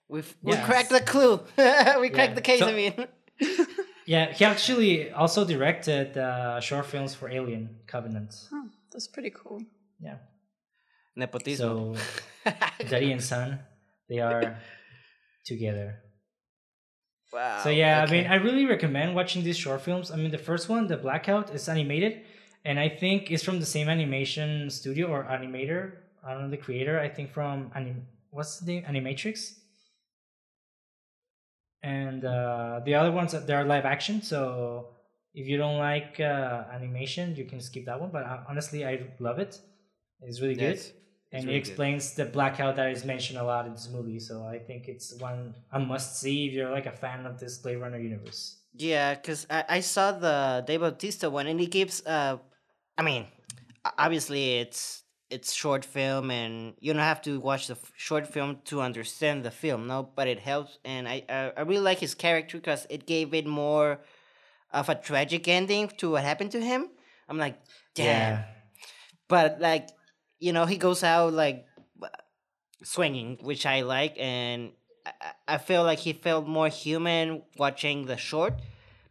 Speaker 2: We've we cracked the clue. we cracked
Speaker 1: Yeah.
Speaker 2: the case.
Speaker 1: So-
Speaker 2: I mean.
Speaker 1: Yeah, he actually also directed uh, short films for Alien Covenant.
Speaker 3: Oh, That's pretty cool.
Speaker 1: Yeah.
Speaker 2: Nepotism.
Speaker 1: So daddy and son, they are together.
Speaker 2: Wow.
Speaker 1: So yeah, I mean. I really recommend watching these short films. I mean, the first one, the Blackout, is animated, and I think it's from the same animation studio or animator. I don't know the creator. I think from anim. What's the name? Animatrix. And uh, the other ones, they're live action. So if you don't like uh, animation, you can skip that one. But uh, honestly, I love it. It's really good
Speaker 2: Yes,
Speaker 1: and
Speaker 2: really
Speaker 1: it
Speaker 2: good.
Speaker 1: explains the blackout that is mentioned a lot in this movie. So I think it's one a must see if you're like a fan of this Blade Runner universe.
Speaker 2: Yeah, because I, I saw the Dave Bautista one, and he gives. Uh, I mean, obviously it's it's short film, and you don't have to watch the f- short film to understand the film, no. But it helps, and I I, I really like his character because it gave it more of a tragic ending to what happened to him. I'm like, damn. But like, you know, he goes out like swinging, which I like, and I, I- I feel like he felt more human watching the short,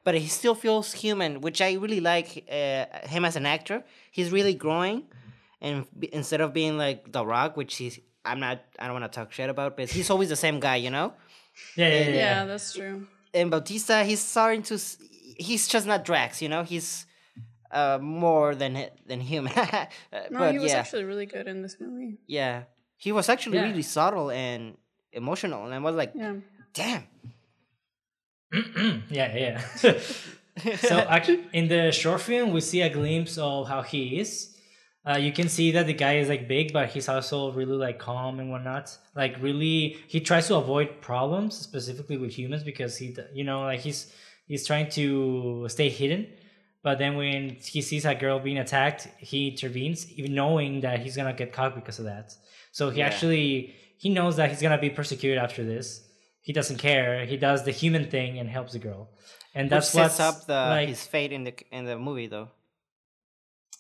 Speaker 2: but he still feels human, which I really like uh, him as an actor. He's really growing, and instead of being like The Rock, which he's I'm not I don't want to talk shit about, but he's always the same guy, you know.
Speaker 1: Yeah, yeah, yeah.
Speaker 3: Yeah,
Speaker 1: yeah.
Speaker 3: that's true.
Speaker 2: And Bautista, he's starting to. He's just not Drax, you know. He's uh more than than human. Uh,
Speaker 3: No,
Speaker 2: but
Speaker 3: he was
Speaker 2: yeah,
Speaker 3: actually really good in this movie.
Speaker 2: yeah, he was actually
Speaker 1: Yeah.
Speaker 2: really subtle and emotional, and I was like,
Speaker 3: Yeah.
Speaker 2: damn.
Speaker 1: yeah, yeah. so actually, in the short film, we see a glimpse of how he is. Uh, you can see that the guy is like big, but he's also really like calm and whatnot. Like really, he tries to avoid problems, specifically with humans, because he, d- you know, like he's he's trying to stay hidden. But then when he sees a girl being attacked, he intervenes, even knowing that he's gonna get caught because of that. So he
Speaker 2: Yeah.
Speaker 1: actually he knows that he's gonna be persecuted after this. He doesn't care. He does the human thing and helps the girl, and
Speaker 2: Which
Speaker 1: that's
Speaker 2: sets up the
Speaker 1: like.
Speaker 2: his fate in the in the movie, though.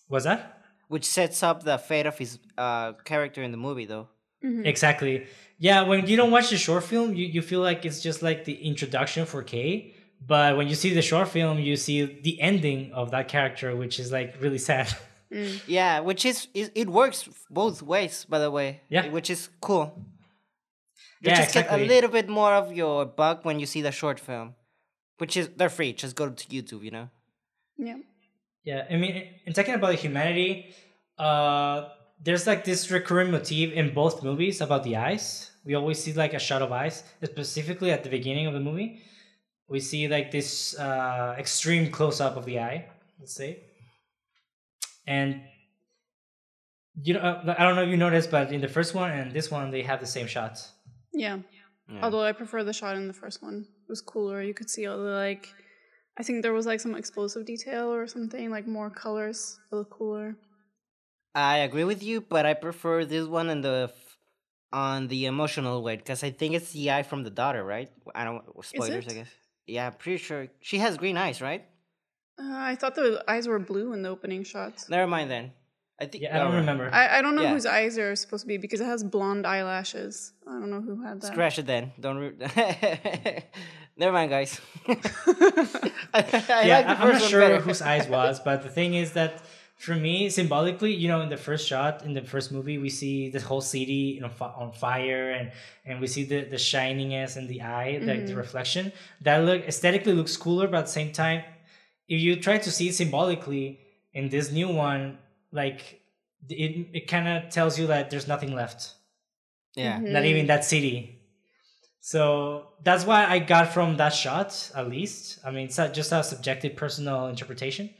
Speaker 1: Was that
Speaker 2: Which sets up the fate of his uh character in the movie, though.
Speaker 1: exactly? Yeah, when you don't watch the short film, you, you feel like it's just like the introduction for Kay. But when you see the short film, you see the ending of that character, which is like really sad.
Speaker 2: Yeah, which is, is it works both ways, by the way.
Speaker 1: Yeah.
Speaker 2: which is cool. You
Speaker 1: Yeah,
Speaker 2: just get a little bit more of your buck when you see the short film, which is they're free. Just go to YouTube, you know.
Speaker 3: Yeah.
Speaker 1: Yeah, I mean, in talking about humanity, uh, there's like this recurring motif in both movies about the eyes. We always see like a shot of eyes, specifically at the beginning of the movie. We see like this uh, extreme close up of the eye, let's say. And you know, uh, I don't know if you noticed, but in the first one and this one, they have the same shots.
Speaker 3: Yeah.
Speaker 2: Yeah.
Speaker 3: Although I prefer the shot in the first one. It was cooler. You could see all the like I think there was like some explosive detail or something, like more colors. It looked cooler.
Speaker 2: I agree with you, but I prefer this one and the f- on the emotional way because I think it's the eye from the daughter, right? I don't spoilers, I guess. Yeah, pretty sure she has green eyes, right?
Speaker 3: Uh, I thought the eyes were blue in the opening shots.
Speaker 2: Never mind then. I think
Speaker 1: Yeah, I don't
Speaker 2: alright.
Speaker 1: remember.
Speaker 3: I, I don't know
Speaker 2: Yeah.
Speaker 3: wose eyes are supposed to be because it has blonde eyelashes. I don't know who had that.
Speaker 2: Scratch it then. Don't. Re- Never mind, guys. I, I
Speaker 1: yeah,
Speaker 2: like the
Speaker 1: I- I'm not sure
Speaker 2: better.
Speaker 1: whose eyes was, but the thing is that for me, symbolically, you know, in the first shot in the first movie, we see the whole city you know, fi- on fire, and and we see the the shininess in the eye, like the mm-hmm. reflection. That look aesthetically looks cooler, but at the same time, if you try to see it symbolically in this new one, like it it kind of tells you that there's nothing left
Speaker 2: yeah. Mm-hmm.
Speaker 1: not even that city. So that's why I got from that shot, at least. I mean, it's not just a subjective personal interpretation.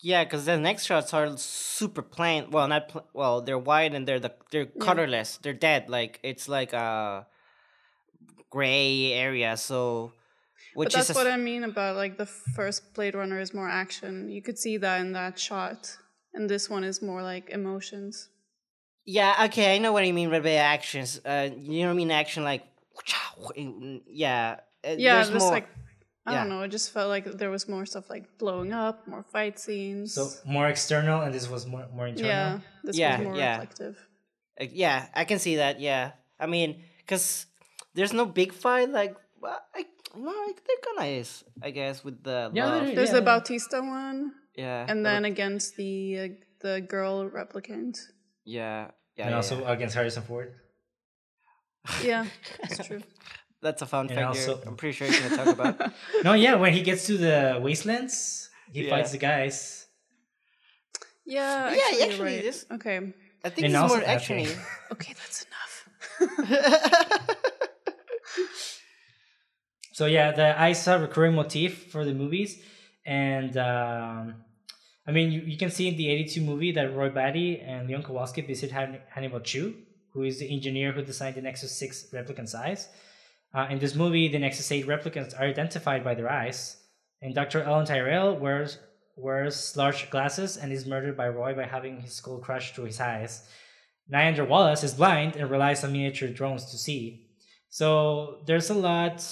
Speaker 2: Yeah, because the next shots are super plain. Well, not pl- well. They're white and they're the they're colorless. They're dead. Like it's like a gray area. So, which
Speaker 3: But that's
Speaker 2: is
Speaker 3: what I mean about like the first Blade Runner is more action. You could see that in that shot, and this one is more like emotions.
Speaker 2: yeah. Okay, I know what you mean by actions. Uh, you know what I mean? Action like yeah. uh,
Speaker 3: Yeah,
Speaker 2: there's
Speaker 3: just
Speaker 2: more.
Speaker 3: like I
Speaker 2: yeah.
Speaker 3: don't know. It just felt like there was more stuff like blowing up, more fight scenes.
Speaker 1: So more external, and this was more more internal.
Speaker 3: yeah, this
Speaker 2: Yeah,
Speaker 3: was more
Speaker 2: yeah.
Speaker 3: reflective.
Speaker 2: Uh, yeah, I can see that. Yeah, I mean, cause there's no big fight. Like, well, I no, I- there kinda is. I guess with the
Speaker 1: Yeah,
Speaker 2: love.
Speaker 3: There's
Speaker 1: yeah.
Speaker 3: the Bautista one,
Speaker 2: yeah,
Speaker 3: and
Speaker 2: the-
Speaker 3: then against the uh, the girl replicant.
Speaker 2: Yeah, yeah.
Speaker 1: and
Speaker 2: yeah,
Speaker 1: also
Speaker 2: yeah.
Speaker 1: against Harrison Ford.
Speaker 3: Yeah, that's true.
Speaker 2: That's a fun
Speaker 1: and
Speaker 2: fact.
Speaker 1: also-
Speaker 2: I'm pretty sure you're gonna talk about.
Speaker 1: No, yeah, when he gets to the wastelands, he
Speaker 2: Yeah.
Speaker 1: fights the guys.
Speaker 3: Yeah,
Speaker 2: Yeah,
Speaker 3: actually,
Speaker 2: actually,
Speaker 3: right.
Speaker 2: this-
Speaker 3: Okay,
Speaker 2: I think
Speaker 1: And
Speaker 2: it's more
Speaker 1: okay.
Speaker 2: actiony.
Speaker 3: okay, that's enough.
Speaker 1: So yeah, the ice are a recurring motif for the movies, and um, I mean you, you can see in the '82 movie that Roy Batty and Leon Kowalski visit Han- Hannibal Chew, who is the engineer who designed the Nexus Six replicant's eyes. Uh, in this movie, the Nexus Eight replicants are identified by their eyes, and Dr. Eldon Tyrell wears wears large glasses and is murdered by Roy by having his skull crushed through his eyes. Niander Wallace is blind and relies on miniature drones to see. So there's a lot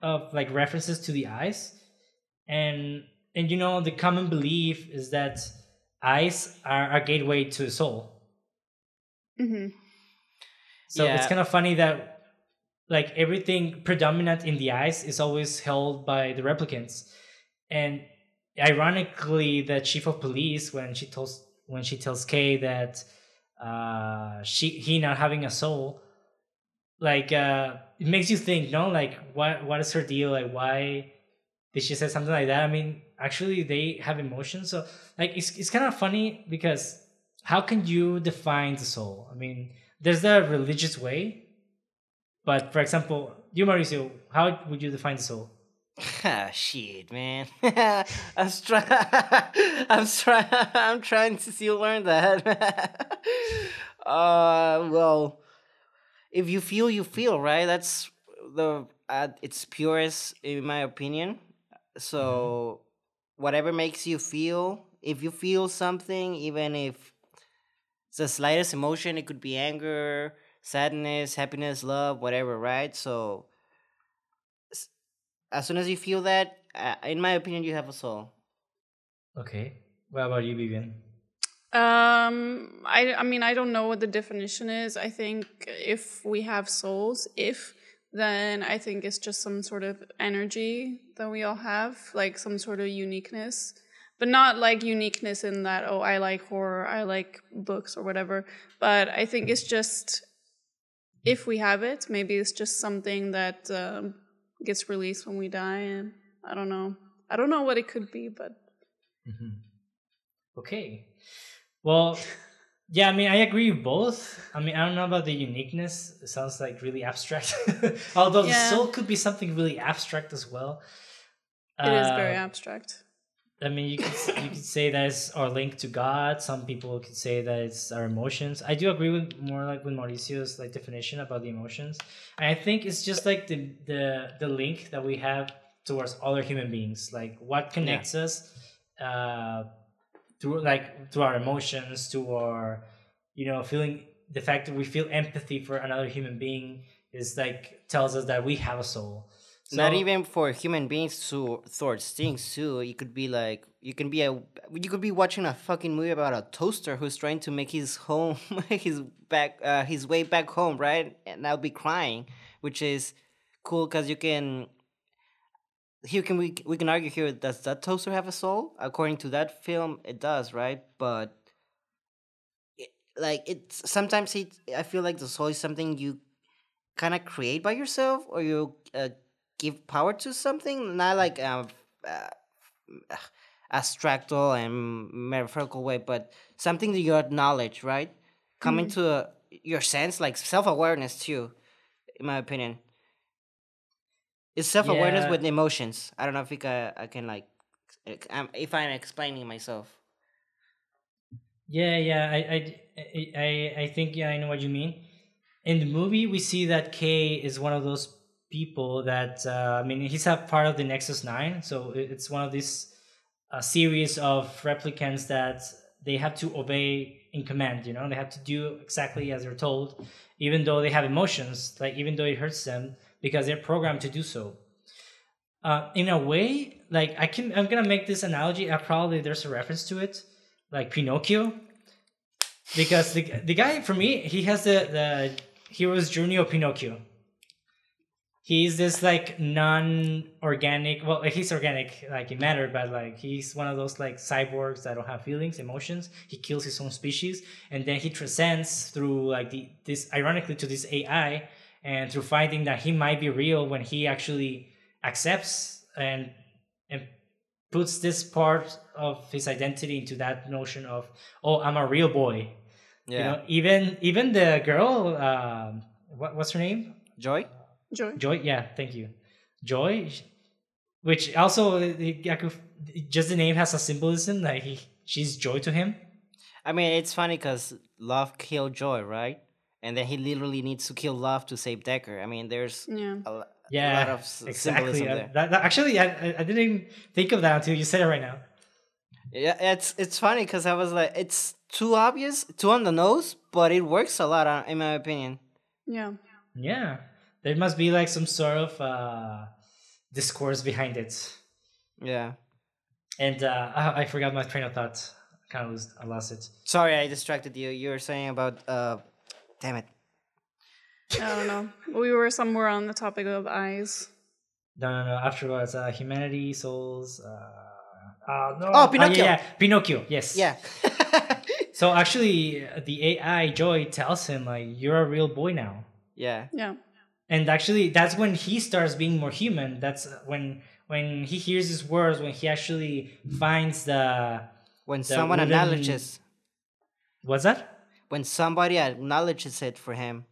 Speaker 1: of like references to the eyes and and you know the common belief is that eyes are a gateway to the soul
Speaker 3: hmm
Speaker 1: so it's kind of funny that like everything predominant in the eyes is always held by the replicants. And ironically the chief of police when she tells when she tells kay that uh she he not having a soul like uh it makes you think no like what what is her deal? Like why did she say something like that? I mean actually they have emotions. So like it's, it's kind of funny because how can you define the soul? I mean there's the religious way but for example you mauricio how would you define the soul
Speaker 2: ah, shit, man. I'm trying. I'm trying. I'm trying to still learn that. uh, well, if you feel, you feel, right? That's the at its purest, in my opinion. So, whatever makes you feel, if you feel something, even if it's the slightest emotion, it could be anger, sadness, happiness, love, whatever, right? So, as soon as you feel that, uh, in my opinion, you have a soul.
Speaker 1: okay what about you vivian
Speaker 3: Um, I I mean I don't know what the definition is. I think if we have souls, if then I think it's just some sort of energy that we all have, like some sort of uniqueness, but not like uniqueness in that oh I like horror, I like books or whatever. But I think it's just if we have it, maybe it's just something that um, gets released when we die, and I don't know. I don't know what it could be, but
Speaker 1: Mhm. Okay. Well, yeah, I mean, I agree with both. I mean, I don't know about the uniqueness. It sounds like really abstract. Although the soul could be something really abstract as well.
Speaker 3: it is very
Speaker 1: Uh,
Speaker 3: abstract.
Speaker 1: I mean, you could you could say that it's our link to God. Some people could say that it's our emotions. I do agree with more like with Mauricio's like definition about the emotions. And I think it's just like the the the link that we have towards other human beings. Like what connects us uh, through like through our emotions, to our you know feeling the fact that we feel empathy for another human being is like tells us that we have a soul.
Speaker 2: Not even for human beings to towards things too. You could be like you can be a you could be watching a fucking movie about a toaster who's trying to make his home his back uh, his way back home, right? And I'll be crying, which is cool because you can. Here can we we can argue here? Does that toaster have a soul? According to that film, it does, right? But it, like it's sometimes it I feel like the soul is something you kind of create by yourself or you uh, give power to something not like a, uh, abstractal and metaphorical way but something that you acknowledge right? Coming to uh your sense like self-awareness too in my opinion. It's self-awareness
Speaker 1: Yeah.
Speaker 2: with emotions. I don't know if i can like if i'm explaining myself.
Speaker 1: Yeah, yeah, I, I, I, I think yeah, I know what you mean. In the movie, we see that Kay is one of those people that uh, I mean, he's a part of the Nexus Nine, so it's one of these uh, series of replicants that they have to obey in command. You know, they have to do exactly as they're told, even though they have emotions, like even though it hurts them, because they're programmed to do so. Uh, in a way, like I can, I'm gonna make this analogy. Uh, probably there's a reference to it like Pinocchio, because the the guy for me he has the the hero's journey of Pinocchio. He's this like non-organic. Well, he's organic, like in matter, but like he's one of those like cyborgs that don't have feelings, emotions. He kills his own species, and then he transcends through like the this ironically to this AI, and through finding that he might be real when he actually accepts and and puts this part of his identity into that notion of oh i'm a real boy
Speaker 2: Yeah.
Speaker 1: you know even even the girl um what, what's her name
Speaker 2: Joy?
Speaker 3: Joy.
Speaker 1: joy yeah thank you joy which also I just the name has a symbolism like he, she's joy to him
Speaker 2: I mean, it's funny because love killed joy, right? And then he literally needs to kill love to save Deckard. I mean, there's
Speaker 3: Yeah.
Speaker 2: a,
Speaker 1: yeah
Speaker 2: a lot of s-
Speaker 1: exactly
Speaker 2: symbolism
Speaker 1: Uh,
Speaker 2: there.
Speaker 1: that, that- actually I, I- I didn't even think of that until you said it right now
Speaker 2: Yeah, it's it's funny because I was like, it's too obvious, too on the nose, but it works a lot, uh, in my opinion.
Speaker 3: Yeah.
Speaker 1: yeah there must be like some sort of uh discourse behind it
Speaker 2: Yeah.
Speaker 1: And uh, I, I forgot my train of thought. Kind of lose, I lost it.
Speaker 2: Sorry, I distracted you. You were saying about uh, damn it.
Speaker 3: I don't know. We were somewhere on the topic of eyes.
Speaker 1: No, no, no. Afterwards, uh, humanity, souls. Uh, uh, no.
Speaker 2: Oh,
Speaker 1: Ah,
Speaker 2: Pinocchio.
Speaker 1: yeah, yeah. Pinocchio. Yes.
Speaker 2: Yeah.
Speaker 1: So actually, uh, the AI Joy tells him like, "You're a real boy now."
Speaker 2: yeah.
Speaker 3: Yeah.
Speaker 1: And actually, that's when he starts being more human. That's when when he hears his words. When he actually finds the
Speaker 2: When
Speaker 1: The
Speaker 2: someone
Speaker 1: wooden-
Speaker 2: acknowledges,
Speaker 1: what's that?
Speaker 2: when somebody acknowledges it for him.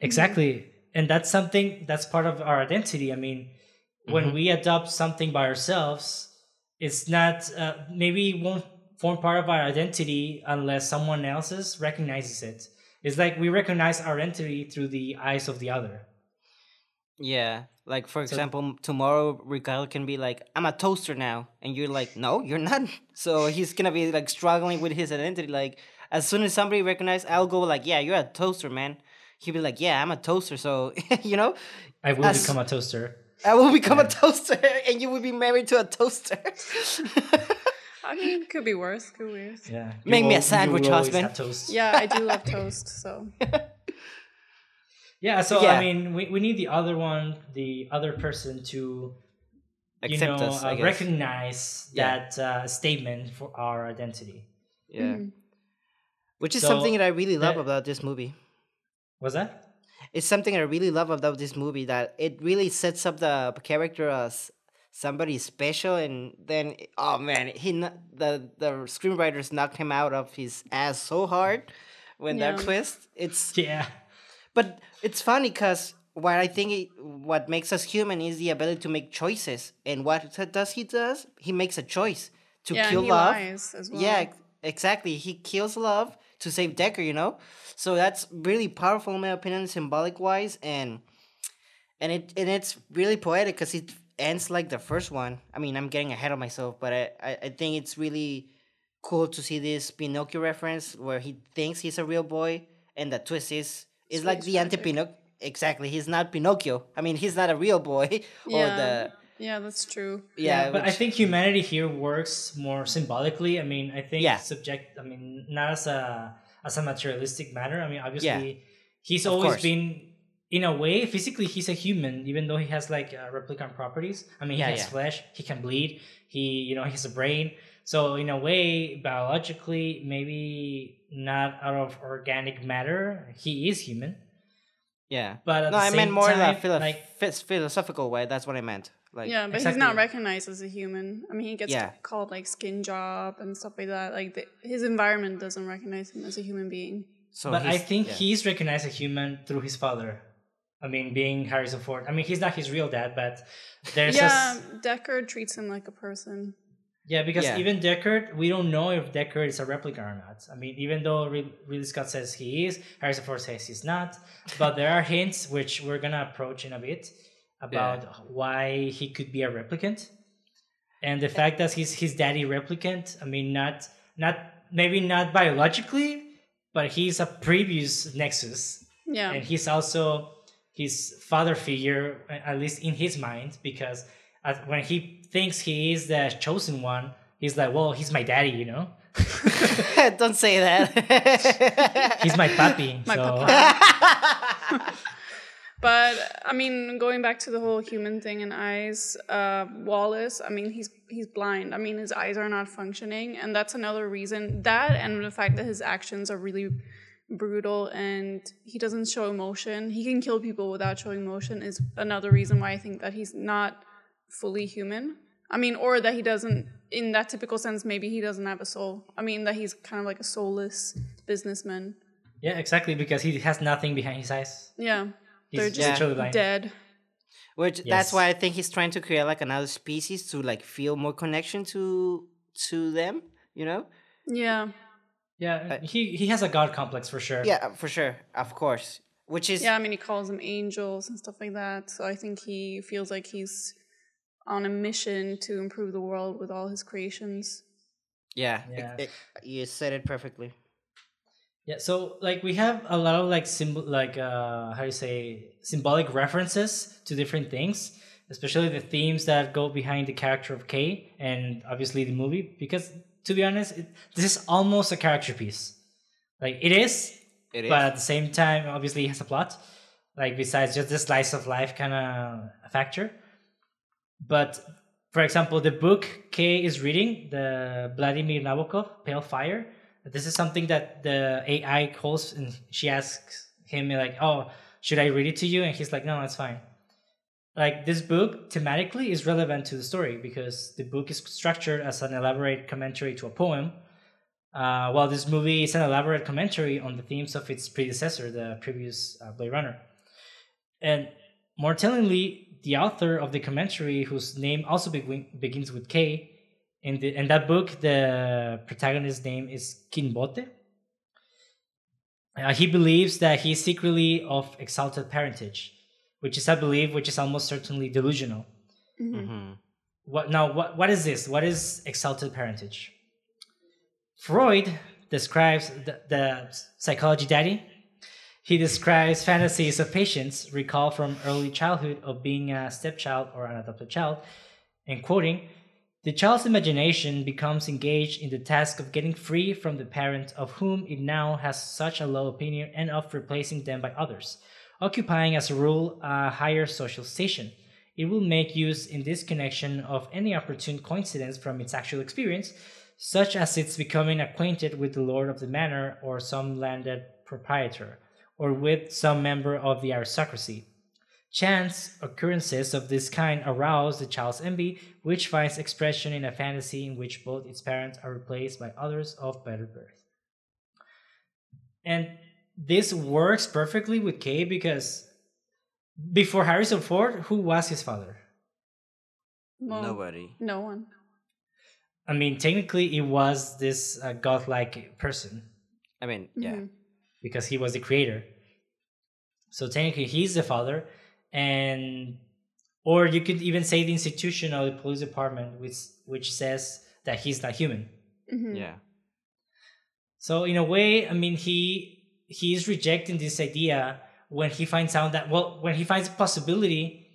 Speaker 1: Exactly. And that's something that's part of our identity. I mean, when
Speaker 2: Mhm.
Speaker 1: we adopt something by ourselves, it's not, uh, maybe it won't form part of our identity unless someone else's recognizes it. It's like we recognize our identity through the eyes of the other.
Speaker 2: Yeah. Like for
Speaker 1: So-
Speaker 2: example, tomorrow Ricardo can be like, "I'm a toaster now," and you're like, "No, you're not." So he's gonna be like struggling with his identity. Like as soon as somebody recognizes, I'll go like, "Yeah, you're a toaster, man." He'll be like, "Yeah, I'm a toaster." So you know,
Speaker 1: I will
Speaker 2: As-
Speaker 1: become a toaster.
Speaker 2: I will become
Speaker 1: Yeah.
Speaker 2: a toaster, and you will be married to a toaster.
Speaker 3: I mean, it could be worse. Could be worse.
Speaker 1: Yeah.
Speaker 2: Make me a sandwich, husband.
Speaker 1: toast.
Speaker 3: Yeah, I do love toast. So
Speaker 1: Yeah. So,
Speaker 2: Yeah.
Speaker 1: I mean, we, we need the other one, the other person to you know,
Speaker 2: us,
Speaker 1: uh, recognize
Speaker 2: Yeah.
Speaker 1: that uh, statement for our identity.
Speaker 2: yeah,
Speaker 3: Mhm.
Speaker 2: which is
Speaker 1: So,
Speaker 2: something that I really love
Speaker 1: that-
Speaker 2: about this movie.
Speaker 1: Was that?
Speaker 2: it's something I really love about this movie that it really sets up the character as somebody special, and then oh man, he the the screenwriters knocked him out of his ass so hard when that twist. It's
Speaker 1: Yeah.
Speaker 2: But it's funny because what I think it, what makes us human is the ability to make choices, and what does he does he makes a choice to
Speaker 3: yeah,
Speaker 2: kill love.
Speaker 3: well.
Speaker 2: Yeah, exactly. He kills love to save Deckard, you know? So that's really powerful in my opinion, symbolic wise and and it and it's really poetic because it ends like the first one. I mean, I'm getting ahead of myself, but I, I, I think it's really cool to see this Pinocchio reference where he thinks he's a real boy and the twist is is
Speaker 3: It's
Speaker 2: like the anti Pinocchio. Exactly. He's not Pinocchio. I mean, he's not a real boy or
Speaker 3: Yeah.
Speaker 2: the
Speaker 3: Yeah, that's true.
Speaker 2: yeah,
Speaker 1: but I think humanity here works more symbolically. I mean, I think
Speaker 2: Yeah.
Speaker 1: subject. I mean, not as a as a materialistic matter. I mean, obviously, he's
Speaker 2: Of
Speaker 1: always
Speaker 2: course.
Speaker 1: been in a way physically he's a human, even though he has like uh, replicant properties. I mean,
Speaker 2: Yeah,
Speaker 1: he has
Speaker 2: yeah.
Speaker 1: flesh, he can bleed, he you know he has a brain. So in a way, biologically, maybe not out of organic matter, he is human.
Speaker 2: yeah.
Speaker 1: But at
Speaker 2: No,
Speaker 1: the
Speaker 2: I
Speaker 1: same
Speaker 2: meant more in a philo-
Speaker 1: like
Speaker 2: phis- philosophical way. That's what I meant. Like
Speaker 3: yeah, but he's not recognized as a human. I mean, he gets
Speaker 2: Yeah.
Speaker 3: called like skin job and stuff like that. Like the, his environment doesn't recognize him as a human being.
Speaker 2: So
Speaker 1: but I think
Speaker 2: yeah.
Speaker 1: he's recognized as human through his father. I mean, being Harrison Ford. I mean, he's not his real dad, but there's
Speaker 3: yeah,
Speaker 1: just
Speaker 3: Deckard treats him like a person.
Speaker 1: Yeah, because
Speaker 2: Yeah.
Speaker 1: even Deckard, we don't know if Deckard is a replica or not. I mean, even though Re- Ridley Scott says he is, Harrison Ford says he's not. But there are hints which we're gonna approach in a bit about why he could be a replicant, and the fact that he's his daddy replicant. I mean, not not maybe not biologically, but he's a previous Nexus
Speaker 3: Yeah,
Speaker 1: and he's also his father figure at least in his mind because at, when he thinks he is the chosen one he's like well he's my daddy you know
Speaker 2: Don't say that.
Speaker 1: he's my papi
Speaker 3: My
Speaker 1: so
Speaker 3: papa. But I mean, going back to the whole human thing and eyes, uh, Wallace. I mean, he's he's blind. I mean, his eyes are not functioning, and that's another reason. That and the fact that his actions are really brutal and he doesn't show emotion. He can kill people without showing emotion is another reason why I think that he's not fully human. I mean, or that he doesn't, in that typical sense, maybe he doesn't have a soul. I mean, that he's kind of like a soulless businessman.
Speaker 1: Yeah, exactly, because he has nothing behind his eyes.
Speaker 3: Yeah,
Speaker 1: He's
Speaker 3: they're
Speaker 1: just
Speaker 3: just
Speaker 1: literally
Speaker 3: dead.
Speaker 2: Which
Speaker 1: Yes.
Speaker 2: that's why I think he's trying to create like another species to like feel more connection to to them. You know?
Speaker 3: Yeah,
Speaker 1: Yeah, uh, he he has a god complex for sure.
Speaker 2: Yeah, uh, for sure, of course. Which is
Speaker 3: yeah. I mean, he calls them angels and stuff like that. So I think he feels like he's on a mission to improve the world with all his creations.
Speaker 2: yeah,
Speaker 1: Yeah.
Speaker 2: it- you said it perfectly.
Speaker 1: Yeah, so like we have a lot of like symbol like uh how do you say symbolic references to different things, especially the themes that go behind the character of K and obviously the movie because to be honest, it, this is almost a character piece. Like it is,
Speaker 2: It is.
Speaker 1: but at the same time obviously it has a plot. Like besides just the slice of life kind of factor. But for example, the book Kay is reading, the Vladimir Nabokov, Pale Fire, this is something that the AI calls and she asks him like, "Oh, should I read it to you?" And he's like, "No, that's fine." Like this book thematically is relevant to the story because the book is structured as an elaborate commentary to a poem, uh, while this movie is an elaborate commentary on the themes of its predecessor, the previous uh, Blade Runner. And more tellingly, the author of the commentary, whose name also begin, begins with K, in the in that book, the protagonist's name is Kinbote. Uh, he believes that he is secretly of exalted parentage, which is a belief which is almost certainly delusional.
Speaker 2: hmm
Speaker 1: What now? What what is this? What is exalted parentage? Freud describes the, the psychology daddy. He describes fantasies of patients recall from early childhood of being a stepchild or an adopted child, and quoting, the child's imagination becomes engaged in the task of getting free from the parent of whom it now has such a low opinion and of replacing them by others, occupying as a rule a higher social station. It will make use in this connection of any opportune coincidence from its actual experience, such as its becoming acquainted with the lord of the manor or some landed proprietor, or with some member of the aristocracy. Chance occurrences of this kind arouse the child's envy, which finds expression in a fantasy in which both its parents are replaced by others of better birth. And this works perfectly with Kay because before Harrison Ford, who was his father?
Speaker 3: Well,
Speaker 2: Nobody.
Speaker 3: No one.
Speaker 1: I mean, technically, it was this uh, godlike person
Speaker 2: I mean, yeah.
Speaker 3: Mhm.
Speaker 1: Because he was the creator. So technically, he's the father, and or you could even say the institution of the police department, which which says that he's not human.
Speaker 3: Mhm.
Speaker 2: Yeah.
Speaker 1: So in a way, I mean, he he is rejecting this idea when he finds out that well, when he finds a possibility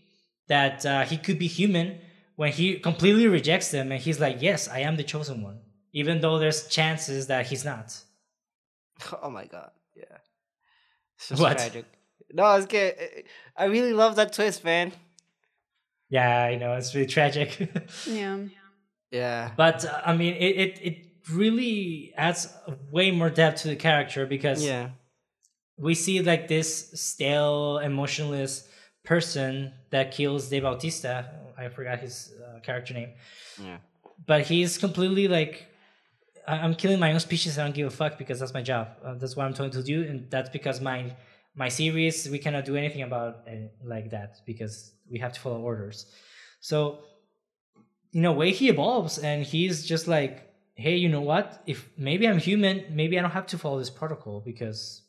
Speaker 1: that uh, he could be human, when he completely rejects them, and he's like, "Yes, I am the chosen one," even though there's chances that he's not.
Speaker 2: Oh my god. Yeah. So
Speaker 1: What?
Speaker 2: tragic. No, it's good. I really love that twist, man.
Speaker 1: Yeah, I know it's really tragic,
Speaker 3: Yeah.
Speaker 2: Yeah.
Speaker 1: but uh, I mean, it, it it really adds way more depth to the character because
Speaker 2: Yeah.
Speaker 1: we see like this stale, emotionless person that kills Dave Bautista. I forgot his uh, character name,
Speaker 2: Yeah.
Speaker 1: but he's completely like, "I- I'm killing my own species. I don't give a fuck because that's my job. Uh, that's what I'm trying to do, and that's because my my series we cannot do anything about it like that because we have to follow orders. So, in a way, he evolves, and he's just like, hey, you know what? If maybe I'm human, maybe I don't have to follow this protocol because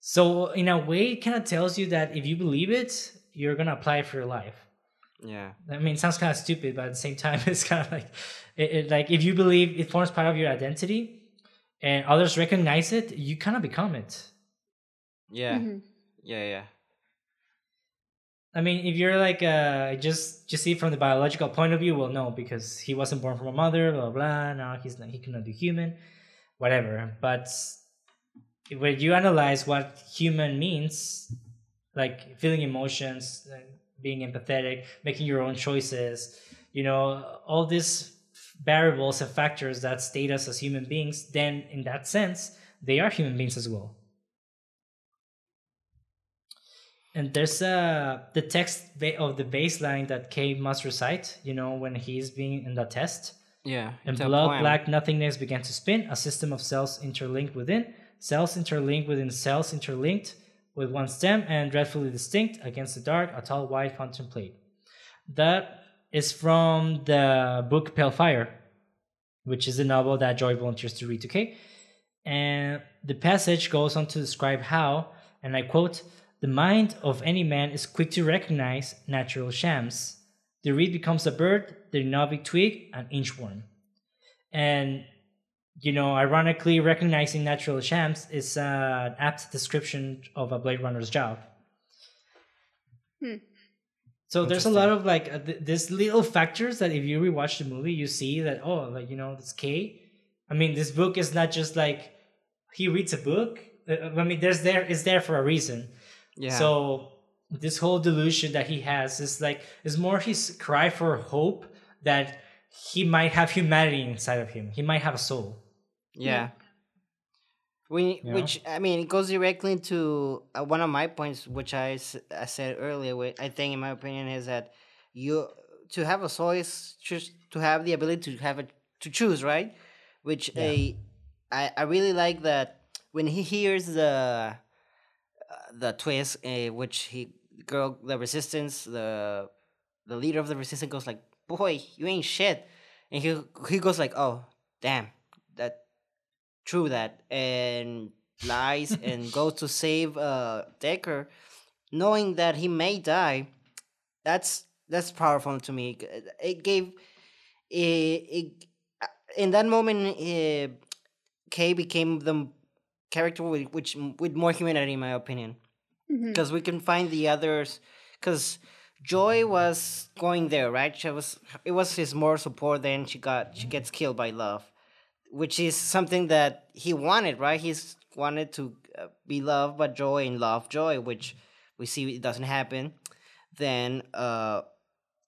Speaker 1: so in a way, it kind of tells you that if you believe it, you're gonna apply it for your life.
Speaker 2: Yeah.
Speaker 1: I mean, it sounds kind of stupid, but at the same time, it's kind of like, it, it, like if you believe it forms part of your identity, and others recognize it, you kind of become it.
Speaker 2: Yeah.
Speaker 3: Mhm.
Speaker 2: Yeah. Yeah.
Speaker 1: I mean, if you're like uh, just just see from the biological point of view, well, no, because he wasn't born from a mother, blah blah. blah no, he's not. He cannot be human, whatever. But when you analyze what human means, like feeling emotions, like being empathetic, making your own choices. You know, all these variables and factors that state us as human beings. Then, in that sense, they are human beings as well. And there's uh, the text of the baseline that K must recite, you know, when he's being in the test.
Speaker 2: Yeah.
Speaker 1: And blood black nothingness began to spin, a system of cells interlinked within, cells interlinked within cells interlinked with one stem and dreadfully distinct against the dark, a tall white fountain plate. That is from the book Pale Fire, which is a novel that Joy volunteers to read to Kay. And the passage goes on to describe how, and I quote, the mind of any man is quick to recognize natural shams. The reed becomes a bird, the novic twig, an inchworm. And, you know, ironically, recognizing natural shams is an apt description of a Blade Runner's job.
Speaker 3: Hmm.
Speaker 1: So there's a lot of like uh, th- these little factors that if you rewatch the movie, you see that oh, like you know, this K. I mean, this book is not just like he reads a book. Uh, I mean, there's there is there for a reason.
Speaker 2: Yeah.
Speaker 1: So this whole delusion that he has is like is more his cry for hope that he might have humanity inside of him. He might have a soul.
Speaker 2: Yeah. We,
Speaker 1: You know?
Speaker 2: which I mean, it goes directly into uh, one of my points, which I, I said earlier. Which I think, in my opinion, is that you to have a choice, just to have the ability to have it to choose, right? Which
Speaker 1: Yeah.
Speaker 2: a I I really like that when he hears the uh, the twist, uh, which he girl the resistance the the leader of the resistance goes like, "Boy, you ain't shit," and he he goes like, "Oh, damn, that true that," and lies and goes to save uh Deckard, knowing that he may die. That's that's powerful to me. It- It gave it, it in that moment. Uh, Kay became the character with which with more humanity, in my opinion because we can find the others because joy was going there right she was it was his more support then she got she gets killed by love which is something that he wanted right? He's wanted to uh, be loved by joy and love joy which we see it doesn't happen. Then uh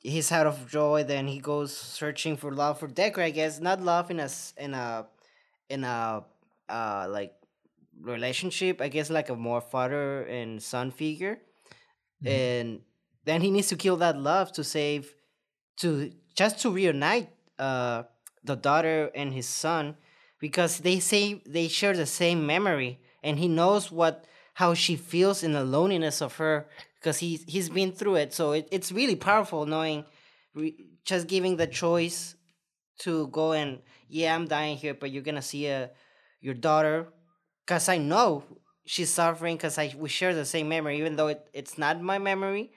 Speaker 2: he's out of joy. Then he goes searching for love for Deckard i guess. Not love in a s- in a in a uh like relationship. I guess like a more father and son figure.
Speaker 1: Mhm.
Speaker 2: and then he needs to kill that love to save to just to reunite uh the daughter and his son because they say they share the same memory and he knows what how she feels in the loneliness of her because he he's been through it. So it, it's really powerful knowing re, just giving the choice to go and yeah i'm dying here but you're gonna see a your daughter. Because i know she's suffering because i we share the same memory even though it, it's not my memory.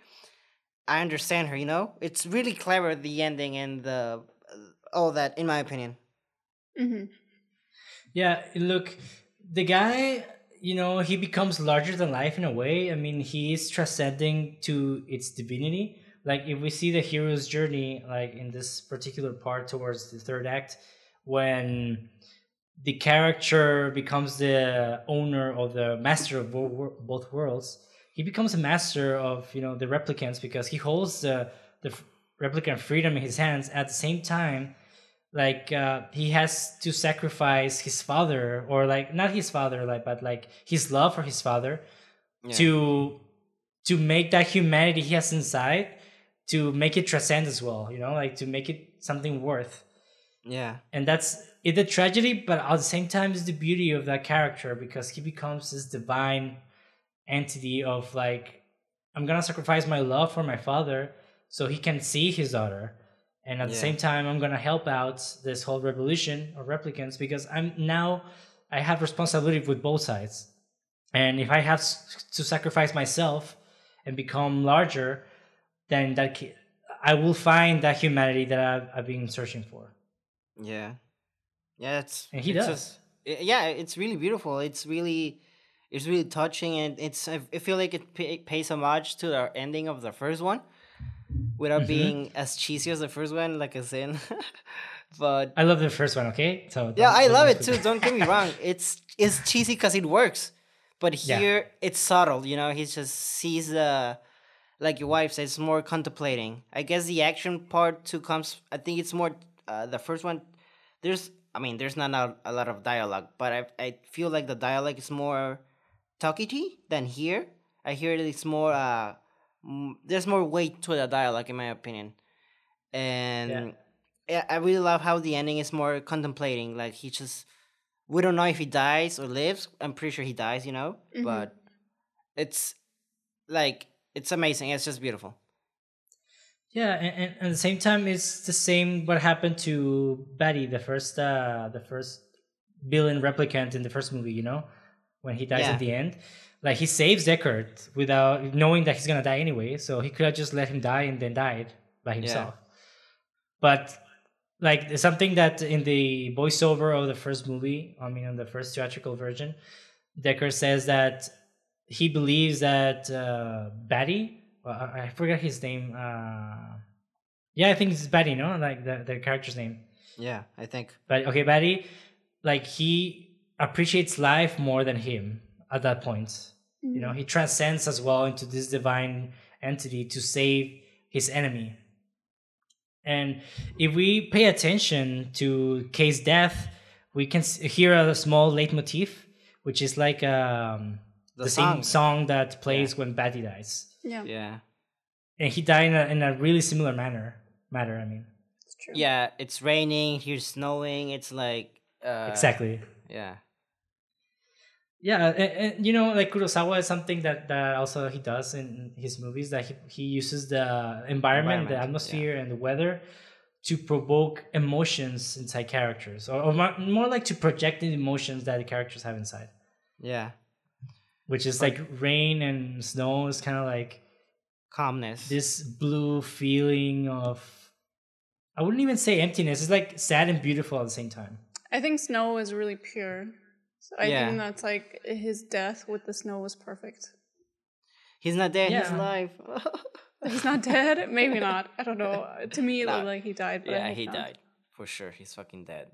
Speaker 2: I understand her you know? It's really clever the ending and the all that in my opinion
Speaker 3: Mhm.
Speaker 1: Yeah, look, the guy, you know, he becomes larger than life in a way. I mean, he is transcending to its divinity. Like, if we see the hero's journey, like in this particular part towards the third act, when the character becomes the owner or the master of both worlds, he becomes a master of, you know, the replicants because he holds the, the replicant freedom in his hands at the same time like uh, he has to sacrifice his father or like not his father like but like his love for his father
Speaker 2: Yeah.
Speaker 1: to to make that humanity he has inside to make it transcend as well you know like to make it something worth.
Speaker 2: Yeah.
Speaker 1: And that's it's a tragedy but at the same time it's the beauty of that character because he becomes this divine entity of like i'm gonna sacrifice my love for my father so he can see his daughter and at the same time i'm gonna help out this whole revolution of replicants because i'm now i have responsibility with both sides. And if i have to sacrifice myself and become larger then that i will find that humanity that i've, I've been searching for.
Speaker 2: Yeah, yeah, it's
Speaker 1: And he
Speaker 2: it's
Speaker 1: does.
Speaker 2: just- yeah, it's really beautiful. It's really, it's really touching, and it's I feel like it pay, pays homage to the ending of the first one, without
Speaker 1: Mhm.
Speaker 2: being as cheesy as the first one, like I said. but
Speaker 1: I love the first one. Okay, so
Speaker 2: yeah, I love it too. Don't get me wrong. It's it's cheesy because it works, But
Speaker 1: Yeah.
Speaker 2: here it's subtle, you know. He just sees the, like your wife says, more contemplating. I guess the action part too comes. I think it's more uh, the first one. There's, I mean, there's not a, a lot of dialogue, but I I feel like the dialogue is more talky than here. I hear it's more. Uh, there's more weight to the dialogue, in my opinion, and yeah, I really love how the ending is more contemplating. Like he just, we don't know if he dies or lives. I'm pretty sure he dies, you know.
Speaker 3: Mhm.
Speaker 2: But it's like it's amazing. It's just beautiful.
Speaker 1: Yeah, and, and at the same time, it's the same what happened to Batty, the first, uh, the first villain replicant in the first movie. You know, when he dies
Speaker 2: Yeah.
Speaker 1: at the end, like he saves Deckard without knowing that he's gonna die anyway. So he could have just let him die and then died by himself. But like something that in the voiceover of the first movie, I mean, on the first theatrical version, Deckard says that he believes that uh, Batty, well, I, I forgot his name. Uh, yeah, I think it's Batty, no, like the the character's name.
Speaker 2: Yeah, I think.
Speaker 1: But okay, Batty, like he appreciates life more than him at that point. You know, he transcends as well into this divine entity to save his enemy. And if we pay attention to Kay's death, we can hear a small leitmotif, which is like um,
Speaker 2: The
Speaker 1: the,
Speaker 2: song.
Speaker 1: same song that plays when Batty dies.
Speaker 3: Yeah,
Speaker 2: Yeah.
Speaker 1: And he died in a, in a really similar manner. Matter, I mean.
Speaker 3: it's true.
Speaker 2: Yeah, it's raining. Here's snowing. It's like. Uh,
Speaker 1: exactly.
Speaker 2: Yeah.
Speaker 1: Yeah, and, and you know, like Kurosawa is something that, that also he does in his movies that he, he uses the environment,
Speaker 2: Environment,
Speaker 1: the
Speaker 2: yeah.
Speaker 1: atmosphere, and the weather to provoke emotions inside characters, or, or mo- more like to project the emotions that the characters have inside,
Speaker 2: Yeah.
Speaker 1: which is like rain and snow is kind of like
Speaker 2: Calmness.
Speaker 1: this blue feeling of. I wouldn't even say emptiness. It's like sad and beautiful at the same time.
Speaker 3: I think snow is really pure. So I
Speaker 2: Yeah.
Speaker 3: think that's like his death with the snow was perfect.
Speaker 2: He's not dead. He's
Speaker 1: Yeah.
Speaker 2: alive.
Speaker 3: He's not dead. Maybe not. I don't know. To me, it
Speaker 2: No.
Speaker 3: looked like he died. But
Speaker 2: yeah, he
Speaker 3: not.
Speaker 2: died for sure. He's fucking dead.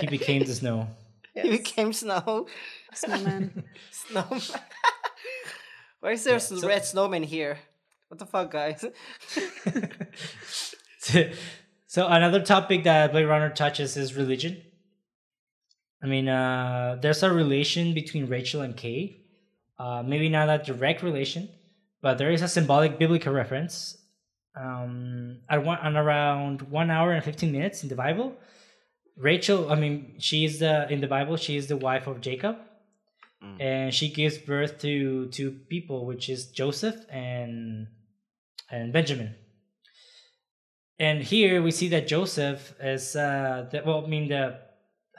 Speaker 1: He became the snow.
Speaker 2: He became snow.
Speaker 3: snowman.
Speaker 2: Snowman. Why is there
Speaker 1: Yeah,
Speaker 2: s
Speaker 1: so-
Speaker 2: red snowman here? What the fuck, guys?
Speaker 1: so another topic that Blade Runner touches is religion. I mean, uh, there's a relation between Rachel and Kay. Uh, maybe not a direct relation, but there is a symbolic biblical reference. Um, at one, on around one hour and fifteen minutes in the Bible, Rachel. I mean, she is the in the Bible. She is the wife of Jacob,
Speaker 2: Mm.
Speaker 1: and she gives birth to two people, which is Joseph and and Benjamin. And here we see that Joseph is uh the, well I mean the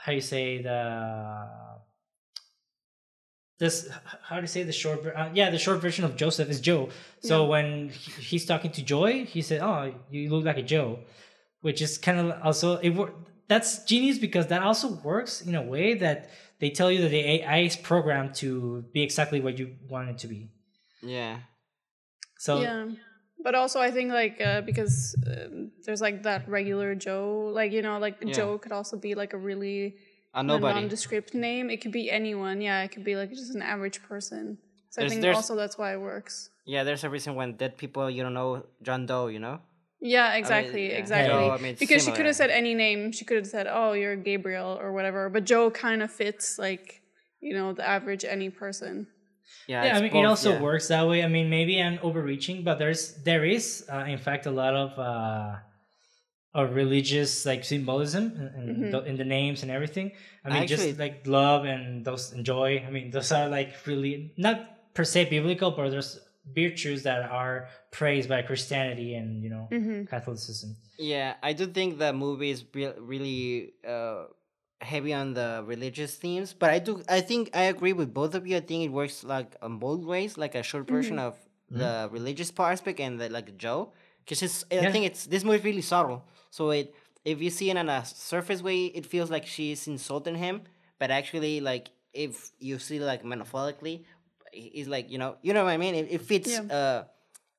Speaker 1: how you say the this how do you say the short uh, yeah the short version of Joseph is Joe. So
Speaker 3: Yeah.
Speaker 1: when he- he's talking to Joy, he said, "Oh, you look like a Joe," which is kind of also it that's genius because that also works in a way that they tell you that the AI is programmed to be exactly what you want it to be.
Speaker 2: yeah.
Speaker 1: So
Speaker 3: yeah. But also, I think like uh, because um, there's like that regular Joe, like you know, like
Speaker 2: Yeah.
Speaker 3: Joe could also be like a really
Speaker 2: A nobody.
Speaker 3: nondescript name. It could be anyone. Yeah, it could be like just an average person. So
Speaker 2: There's-
Speaker 3: I think also that's why it works.
Speaker 2: Yeah, there's a reason when dead people you don't know John Doe, you know?
Speaker 3: Yeah, exactly,
Speaker 2: yeah.
Speaker 3: exactly.
Speaker 1: Joe,
Speaker 2: I mean,
Speaker 3: because she could have said any name. She could have said, "Oh, you're Gabriel" or whatever. But Joe kind of fits like you know the average any person.
Speaker 2: Yeah,
Speaker 1: yeah, I mean,
Speaker 2: both,
Speaker 1: it also
Speaker 2: yeah.
Speaker 1: works that way. I mean, maybe I'm overreaching, but there's there is, uh, in fact, a lot of uh, of religious like symbolism in, in,
Speaker 3: Mhm.
Speaker 1: the, in the names and everything. I mean,
Speaker 2: Actually-
Speaker 1: just like love and those and joy. I mean, those are like really not per se biblical, but there's virtues that are praised by Christianity and you know
Speaker 3: hmm
Speaker 1: Catholicism.
Speaker 2: Yeah, I do think the movie is re- really uh, heavy on the religious themes, but I do I think I agree with both of you. I think it works like on both ways, like a short version of the religious part aspect and the, like Joe, because it's I think it's this movie is really subtle. So it if you see it on a surface way, it feels like she's insulting him, but actually like if you see like metaphorically, he's like you know you know what I mean. It, it fits
Speaker 3: Yeah.
Speaker 2: uh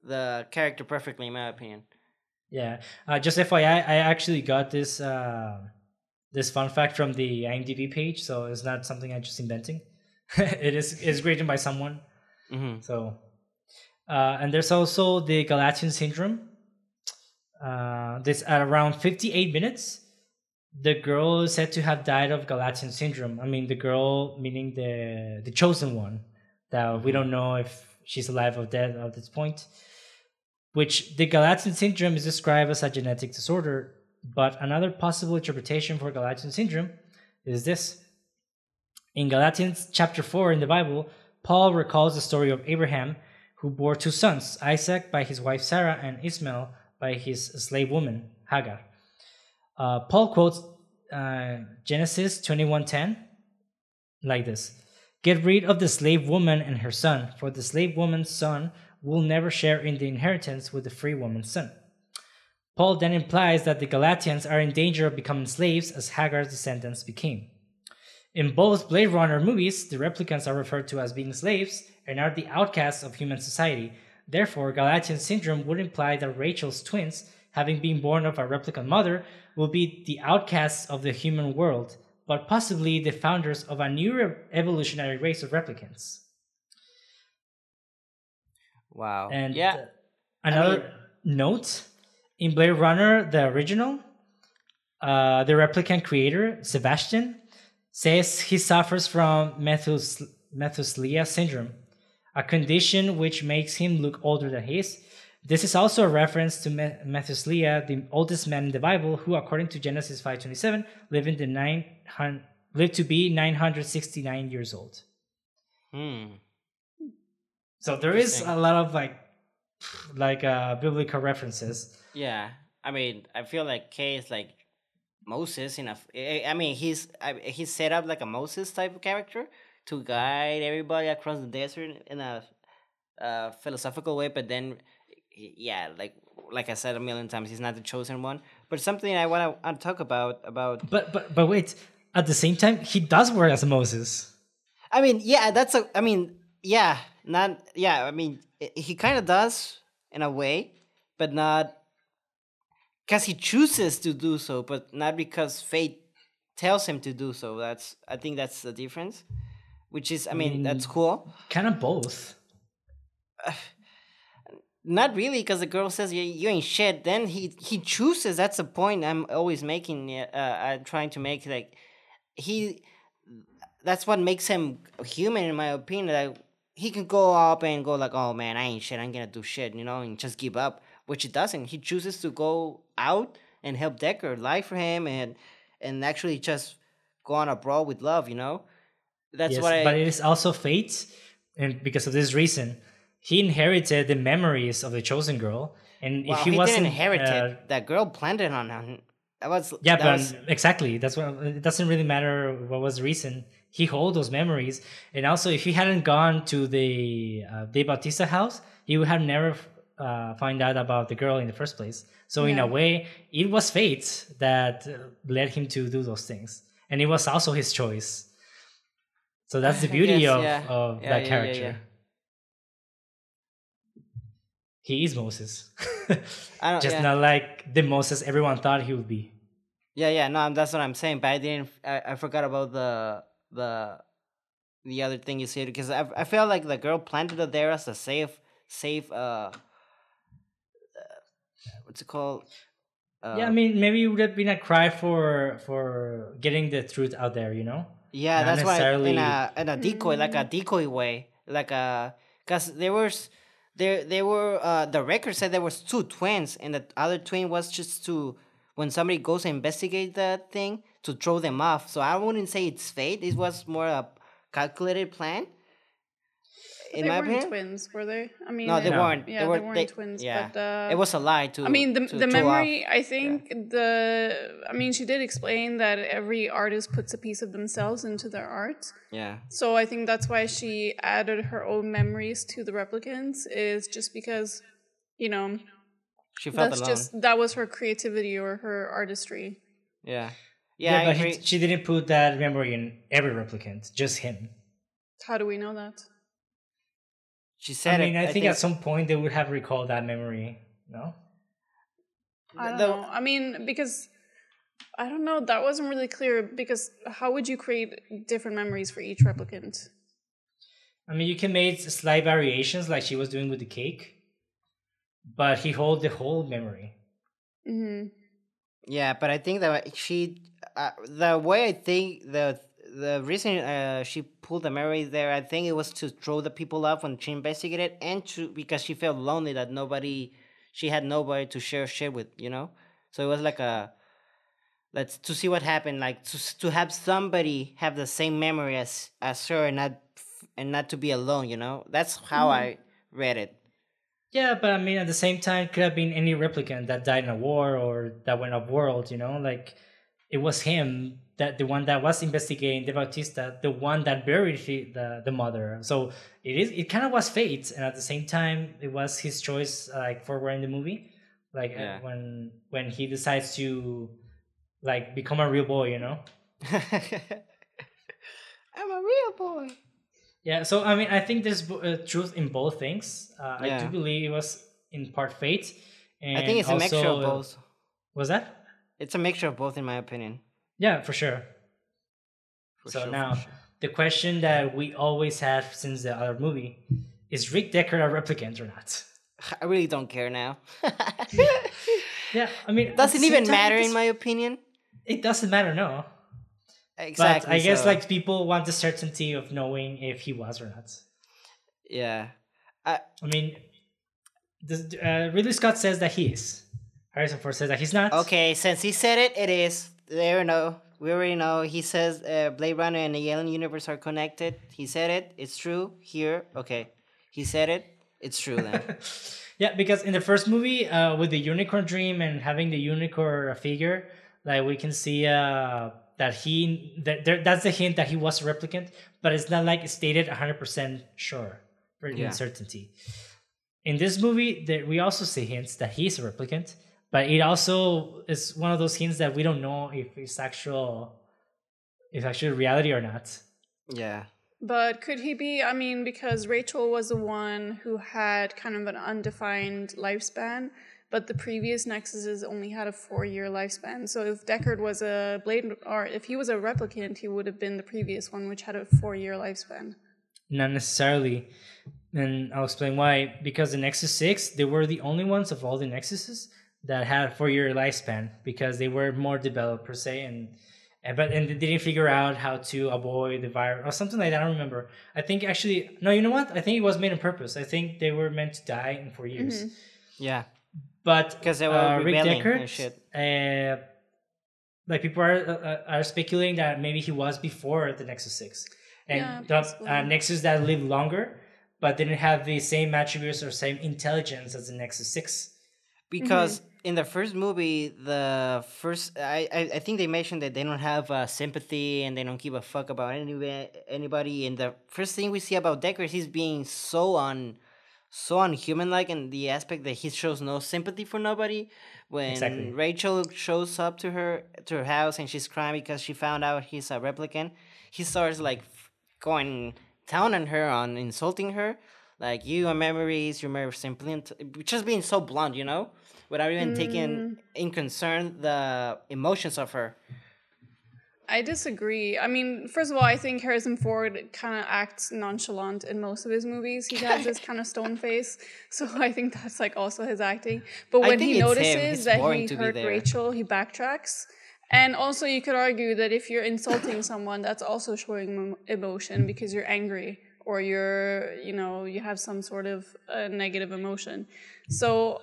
Speaker 2: the character perfectly, in my opinion.
Speaker 1: Yeah. Uh, just FYI, I actually got this uh, this fun fact from the IMDb page, so it's not something I'm just inventing. it is is written by someone.
Speaker 2: Mm-hmm.
Speaker 1: So, uh, and there's also the Galatian syndrome. Uh, this at around 58 minutes, the girl is said to have died of Galatian syndrome. I mean, the girl meaning the the chosen one. That we don't know if she's alive or dead at this point. Which the Galatian syndrome is described as a genetic disorder, but another possible interpretation for Galatian syndrome is this. In Galatians chapter 4 in the Bible, Paul recalls the story of Abraham, who bore two sons, Isaac by his wife Sarah and Ishmael by his slave woman Hagar. Uh, Paul quotes uh, Genesis 21:10 like this: "Get rid of the slave woman and her son, for the slave woman's son will never share in the inheritance with the free woman's son." Paul then implies that the Galatians are in danger of becoming slaves as Hagar's descendants became. In both Blade Runner movies, the replicants are referred to as being slaves and are the outcasts of human society. Therefore, Galatian syndrome would imply that Rachel's twins, having been born of a replicant mother, will be the outcasts of the human world, but possibly the founders of a new evolutionary race of replicants.
Speaker 2: Wow.
Speaker 1: And
Speaker 2: yeah.
Speaker 1: another note in Blade Runner, the original, uh, the replicant creator, Sebastian, says he suffers from Methus- Methuselah syndrome, a condition which makes him look older than he is. This is also a reference to Me- Methuselah, the oldest man in the Bible, who, according to Genesis 5:27, lived in the 900, lived to be 969 years old.
Speaker 2: Hmm.
Speaker 1: So there is a lot of like, like uh, biblical references.
Speaker 2: Yeah. I mean, I feel like Kay is like Moses in a. I mean, he's I, he's set up like a Moses type of character to guide everybody across the desert in a uh, philosophical way, but then, yeah, like like I said a million times, he's not the chosen one. But something I want to talk about about.
Speaker 1: But but but wait, at the same time, he does work as a Moses.
Speaker 2: I mean, yeah, that's a. I mean, yeah, not yeah. I mean, he kind of does in a way, but not because he chooses to do so, but not because fate tells him to do so. That's I think that's the difference. Which is, I mean, that's
Speaker 1: Mm.
Speaker 2: cool.
Speaker 1: Kind of both.
Speaker 2: Not really, because the girl says you, you ain't shit. Then he he chooses. That's the point I'm always making. Uh, I'm trying to make like he. That's what makes him human, in my opinion. Like he can go up and go like, "Oh man, I ain't shit. I'm gonna do shit," you know, and just give up. Which he doesn't. He chooses to go out and help Decker, lie for him, and and actually just go on abroad with love. You know, that's
Speaker 1: yes,
Speaker 2: what I.
Speaker 1: but it is also fate, and because of this reason, he inherited the memories of the chosen girl. And
Speaker 2: Well,
Speaker 1: if
Speaker 2: he,
Speaker 1: he, wasn't
Speaker 2: didn't inherit
Speaker 1: uh,
Speaker 2: it. That girl planted on him. That was
Speaker 1: Yeah,
Speaker 2: that
Speaker 1: but
Speaker 2: was-
Speaker 1: exactly. That's what it doesn't really matter what was the reason. He hold those memories, and also if he hadn't gone to the uh, Dave Bautista house, he would have never uh, find out about the girl in the first place. So in a way, it was fate that uh, led him to do those things, and it was also his choice. So that's the beauty
Speaker 2: guess,
Speaker 1: of,
Speaker 2: yeah.
Speaker 1: of
Speaker 2: Yeah,
Speaker 1: that
Speaker 2: yeah, yeah,
Speaker 1: character.
Speaker 2: yeah.
Speaker 1: He is Moses,
Speaker 2: I don't,
Speaker 1: just
Speaker 2: yeah.
Speaker 1: not like the Moses everyone thought he would be.
Speaker 2: yeah, yeah. No, that's what I'm saying. But I didn't. I, I forgot about the the the other thing you said because I I felt like the girl planted it there as a safe safe uh what's it called? Uh,
Speaker 1: yeah, I mean, maybe it would have been a cry for for getting the truth out there, you know.
Speaker 2: Yeah,
Speaker 1: Not
Speaker 2: that's why in a in a decoy, like a decoy way, like a because there was there there were uh the record said there was two twins, and the other twin was just to when somebody goes and investigate that thing to throw them off. So I wouldn't say it's fate. It was more a calculated plan. In
Speaker 3: they
Speaker 2: my
Speaker 3: weren't
Speaker 2: opinion,
Speaker 3: twins, were they? I mean,
Speaker 2: no, they
Speaker 3: uh,
Speaker 1: No.
Speaker 2: weren't.
Speaker 3: Yeah,
Speaker 2: they, were,
Speaker 3: they weren't
Speaker 2: they-
Speaker 3: twins.
Speaker 2: Yeah,
Speaker 3: but uh,
Speaker 2: it was a lie too.
Speaker 3: I mean, the
Speaker 2: to
Speaker 3: the
Speaker 2: throw off.
Speaker 3: memory. I think the. I mean, she did explain that every artist puts a piece of themselves into their art.
Speaker 2: Yeah,
Speaker 3: So I think that's why she added her own memories to the replicants. Is just because, you know,
Speaker 2: she felt
Speaker 3: that's
Speaker 2: alone.
Speaker 3: just that was her creativity or her artistry.
Speaker 2: yeah, yeah. I
Speaker 1: but he, she didn't put that memory in every replicant, just him.
Speaker 3: How do we know that?
Speaker 2: She said
Speaker 1: I mean,
Speaker 2: it.
Speaker 1: I, think, at some point they would have recalled that memory. No,
Speaker 3: I don't
Speaker 2: the-
Speaker 3: know. I mean, because I don't know. That wasn't really clear. Because how would you create different memories for each replicant?
Speaker 1: I mean, you can make slight variations like she was doing with the cake, but he hold the whole memory.
Speaker 3: hmm
Speaker 2: Yeah, but I think that she, uh, the way I think the the reason uh, she pulled the memory there, I think it was to throw the people off when she investigated, and to because she felt lonely that nobody, she had nobody to share shit with, you know. So it was like a, let's to see what happened, like to to have somebody have the same memory as as her and not and not to be alone, you know. That's how
Speaker 3: Mhm.
Speaker 2: I read it.
Speaker 1: Yeah, but I mean, at the same time, could have been any replicant that died in a war or that went off world. You know, like it was him that the one that was investigating Dave Bautista, the one that buried he, the the mother. So it is it kind of was fate, and at the same time, it was his choice, like for wearing the movie, like uh,
Speaker 2: Yeah.
Speaker 1: when when he decides to like become a real boy. You know.
Speaker 2: I'm a real boy.
Speaker 1: Yeah, so I mean, I think there's uh, truth in both things. Uh, I do believe it was in part fate. And
Speaker 2: I think it's a mixture of both.
Speaker 1: Was that?
Speaker 2: It's a mixture of both, in my opinion.
Speaker 1: Yeah, for sure.
Speaker 2: For
Speaker 1: so
Speaker 2: sure,
Speaker 1: now,
Speaker 2: sure.
Speaker 1: the question that we always have since the other movie is Rick Decker a replicant or not?
Speaker 2: I really don't care now.
Speaker 1: Yeah, I mean,
Speaker 2: Doesn't even matter, in my opinion.
Speaker 1: It doesn't matter, no.
Speaker 2: Exactly.
Speaker 1: But I guess
Speaker 2: so-
Speaker 1: like people want the certainty of knowing if he was or not.
Speaker 2: yeah.
Speaker 1: I mean, this, uh, Ridley Scott says that he is. Harrison Ford says that he's not.
Speaker 2: Okay, since he said it, it is. There we know. We already know. He says uh, Blade Runner and the Alien universe are connected. He said it. It's true. Here, okay. He said it. It's true then.
Speaker 1: Yeah, because in the first movie, uh, with the unicorn dream and having the unicorn figure, like we can see uh, that he that there, that's the hint that he was a replicant, but it's not like stated hundred percent sure for
Speaker 2: Yeah.
Speaker 1: certainty. In this movie, there, we also see hints that he's a replicant, but it also is one of those hints that we don't know if it's actual, if actually reality or not.
Speaker 2: yeah.
Speaker 3: But could he be? I mean, because Rachel was the one who had kind of an undefined lifespan, but the previous Nexuses only had a four year lifespan. So if Deckard was a Blade, or if he was a replicant, he would have been the previous one, which had a four year lifespan.
Speaker 1: Not necessarily. And I'll explain why. Because the Nexus 6, they were the only ones of all the Nexuses that had four year lifespan because they were more developed per se and and but and they didn't figure out how to avoid the virus or something like that. I don't remember. I think actually no, you know what? I think it was made on purpose. I think they were meant to die in four years.
Speaker 3: Mhm.
Speaker 2: Yeah.
Speaker 1: But
Speaker 2: 'Cause they were
Speaker 1: uh, Rick
Speaker 2: rebelling
Speaker 1: Deckard,
Speaker 2: and shit.
Speaker 1: Uh, like people are uh, are speculating that maybe he was before the Nexus Six, and
Speaker 3: Yeah,
Speaker 1: the uh. Nexus that lived longer, but didn't have the same attributes or same intelligence as the Nexus Six.
Speaker 2: Because in the first movie, the first I, I I think they mentioned that they don't have uh, sympathy and they don't give a fuck about any anybody. And the first thing we see about Deckard, he's being so un so unhuman like in the aspect that he shows no sympathy for nobody. When
Speaker 1: Exactly.
Speaker 2: Rachel shows up to her to her house and she's crying because she found out he's a replicant, he starts like going down on her on insulting her. Like you are memories, you remember simply just being so blunt, you know, without even taking in concern the emotions of her.
Speaker 3: I disagree. I mean, first of all, I think Harrison Ford kind of acts nonchalant in most of his movies. He has this kind of stone face, so I think that's like also his acting. But when he notices that he hurt. Rachel, he backtracks. And also, you could argue that if you're insulting someone, that's also showing emotion because you're angry or you're, you know, you have some sort of uh, negative emotion. So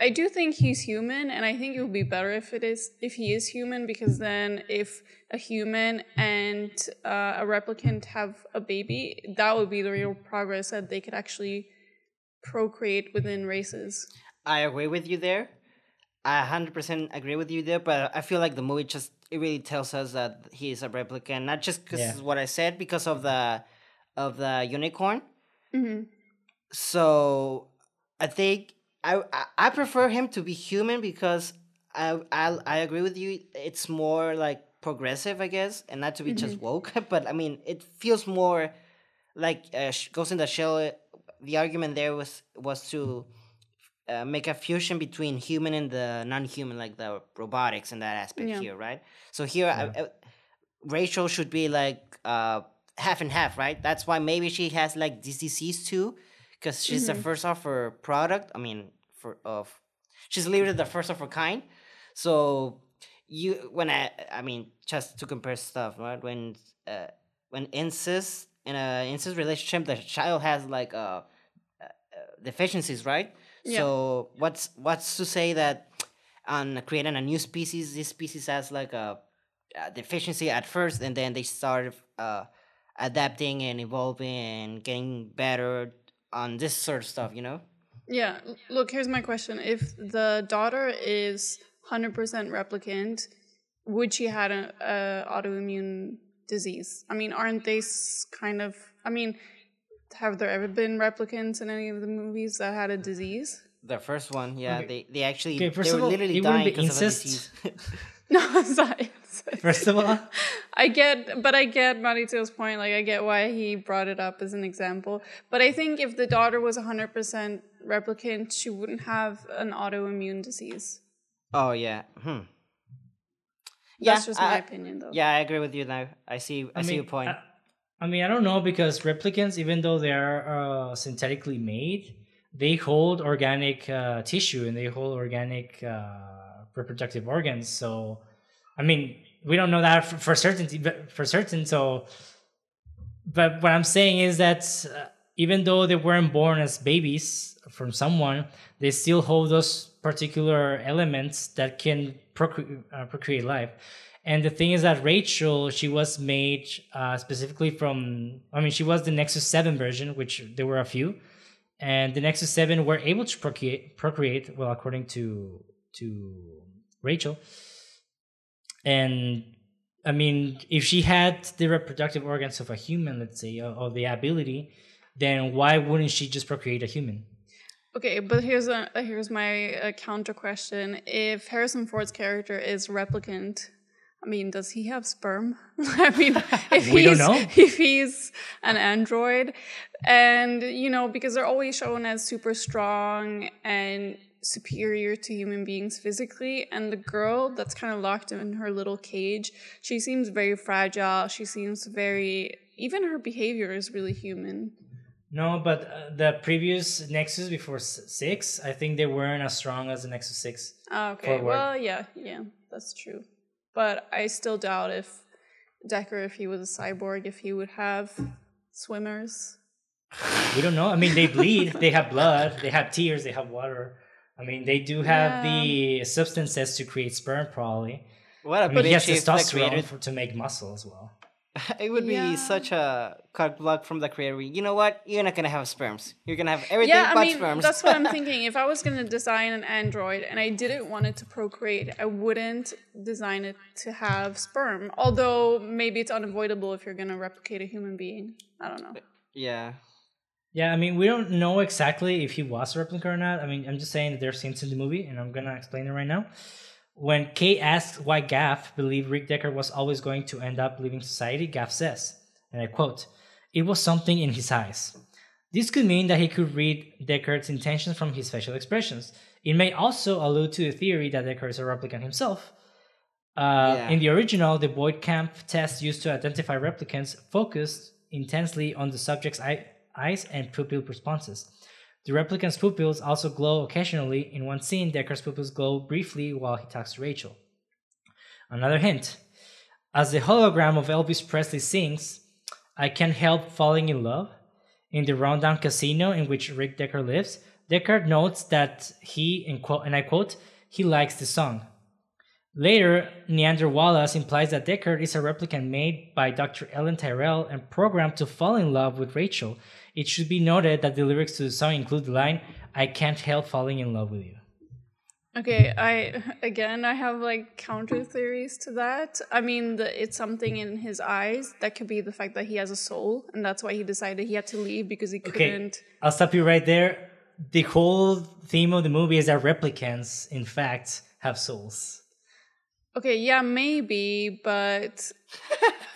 Speaker 3: I do think he's human, and I think it would be better if it is if he is human, because then if a human and uh, a replicant have a baby, that would be the real progress that they could actually procreate within races.
Speaker 2: I agree with you there. I 100% agree with you there, but I feel like the movie just it really tells us that he is a replicant, not just because
Speaker 1: Yeah.
Speaker 2: what I said, because of the of the unicorn.
Speaker 3: hmm
Speaker 2: So I think I, I I prefer him to be human because I I I agree with you. It's more like progressive, I guess, and not to be just woke. But I mean, it feels more like uh, sh- Ghost in the Shell. The argument there was was to uh, make a fusion between human and the non-human, like the robotics and that aspect
Speaker 3: Yeah.
Speaker 2: here, right? So here, I, I, Rachel should be like uh, half and half, right? That's why maybe she has like this disease too, because she's the first of her product. I mean, for of she's literally the first of her kind. So you when I I mean just to compare stuff, right? When uh, when incest in a incest relationship, the child has like uh, uh, deficiencies, right?
Speaker 3: Yeah.
Speaker 2: So what's what's to say that on creating a new species, this species has like a, a deficiency at first, and then they start uh, adapting and evolving and getting better on this sort of stuff, you know?
Speaker 3: Yeah. Look, here's my question. If the daughter is 100% replicant, would she had a, a autoimmune disease? I mean, aren't they kind of I mean, have there ever been replicants in any of the movies that had a disease?
Speaker 2: The first one, yeah,
Speaker 1: Okay.
Speaker 2: they they actually
Speaker 1: Okay, first
Speaker 2: they
Speaker 1: of
Speaker 2: were
Speaker 1: all,
Speaker 2: literally
Speaker 1: it wouldn't
Speaker 2: dying
Speaker 1: be
Speaker 2: because of a disease.
Speaker 3: No, science.
Speaker 1: First of all,
Speaker 3: I get, but I get Marito's point. Like, I get why he brought it up as an example. But I think if the daughter was 100% replicant, she wouldn't have an autoimmune disease.
Speaker 2: oh yeah, hmm. Yeah,
Speaker 3: That's just
Speaker 2: I-
Speaker 3: my
Speaker 2: I-
Speaker 3: opinion, though.
Speaker 2: Yeah, I agree with you now. I see. I, see your point.
Speaker 1: I, I mean, I don't know because replicants, even though they are uh, synthetically made, they hold organic uh, tissue and they hold organic uh, reproductive organs. So, I mean, we don't know that for, for certainty, but for certain. So, but what I'm saying is that uh, even though they weren't born as babies from someone, they still hold those particular elements that can procre- uh, procreate life. And the thing is that Rachel, she was made uh, specifically from, I mean, she was the Nexus 7 version, which there were a few. And the Nexus 7 were able to procreate, procreate well, according to to Rachel. And I mean, if she had the reproductive organs of a human, let's say, or, or the ability, then why wouldn't she just procreate a human?
Speaker 3: Okay, but here's a here's my uh, counter question: If Harrison Ford's character is replicant, I mean, does he have sperm? I mean, if he's
Speaker 1: know.
Speaker 3: if he's an android, and you know, because they're always shown as super strong and superior to human beings physically, and the girl that's kind of locked in her little cage, she seems very fragile. She seems very even her behavior is really human.
Speaker 1: No, but uh, the previous Nexus before s- 6, I think they weren't as strong as the Nexus 6.
Speaker 3: Ah, Okay.
Speaker 1: forward.
Speaker 3: Well, yeah, yeah, that's true. But I still doubt if Decker, if he was a cyborg, if he would have swimmers.
Speaker 1: We don't know. I mean, they bleed, they have blood, they have tears, they have water. I mean, they do have the substances to create sperm, probably.
Speaker 2: what a
Speaker 1: I mean, he has
Speaker 2: bitch if the
Speaker 1: testosterone
Speaker 2: creator.
Speaker 1: for, to make muscle as well.
Speaker 2: It would be such a cut block from the creator. You know what? You're not gonna have sperms. You're gonna have everything
Speaker 3: yeah,
Speaker 2: but
Speaker 3: I mean,
Speaker 2: sperms.
Speaker 3: that's what I'm thinking. If I was going to design an android and I didn't want it to procreate, I wouldn't design it to have sperm. Although maybe it's unavoidable if you're going to replicate a human being. I don't know.
Speaker 2: yeah.
Speaker 1: Yeah, I mean, we don't know exactly if he was a replica or not. I mean, I'm just saying that there's scenes in the movie, and I'm gonna explain it right now. When Kay asks why Gaff believed Rick Decker was always going to end up leaving society, Gaff says, and I quote, "It was something in his eyes. This could mean that he could read Deckard's intentions from his facial expressions. It may also allude to the theory that Deckard is a replicant himself. Uh,
Speaker 2: Yeah.
Speaker 1: In the original, the Voight-Kampff test used to identify replicants focused intensely on the subject's eye, eyes and pupil responses. The replicant's pupils also glow occasionally. In one scene, Deckard's pupils glow briefly while he talks to Rachel. Another hint as the hologram of Elvis Presley sings, I can't help falling in love. In the rundown casino in which Rick Decker lives, Deckard notes that he, and, and I quote, he likes the song. Later, Niander Wallace implies that Deckard is a replicant made by Dr. Eldon Tyrell and programmed to fall in love with Rachel. It should be noted that the lyrics to the song include the line, I can't help falling in love with you.
Speaker 3: Okay, I again I have like counter theories to that. I mean, the, it's something in his eyes that could be the fact that he has a soul, and that's why he decided he had to leave because he couldn't.
Speaker 1: Okay, I'll stop you right there. The whole theme of the movie is that replicants, in fact, have souls.
Speaker 3: Okay, yeah, maybe, but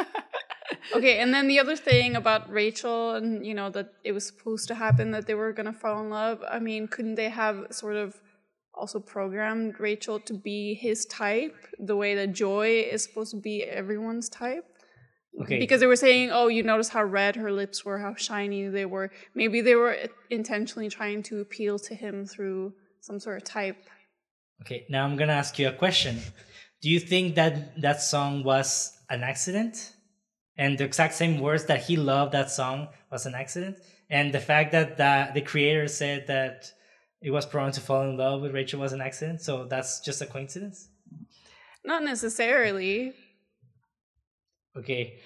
Speaker 3: okay. And then the other thing about Rachel, and you know that it was supposed to happen that they were gonna fall in love. I mean, couldn't they have sort of also programmed Rachel to be his type, the way that Joi is supposed to be everyone's type?
Speaker 1: Okay.
Speaker 3: Because they were saying, oh, you notice how red her lips were, how shiny they were. Maybe they were intentionally trying to appeal to him through some sort of type.
Speaker 1: Okay, now I'm gonna ask you a question. Do you think that that song was an accident? And the exact same words that he loved that song was an accident? And the fact that the, the creator said that it was prone to fall in love with Rachel was an accident, so that's just a coincidence?
Speaker 3: Not necessarily.
Speaker 1: Okay.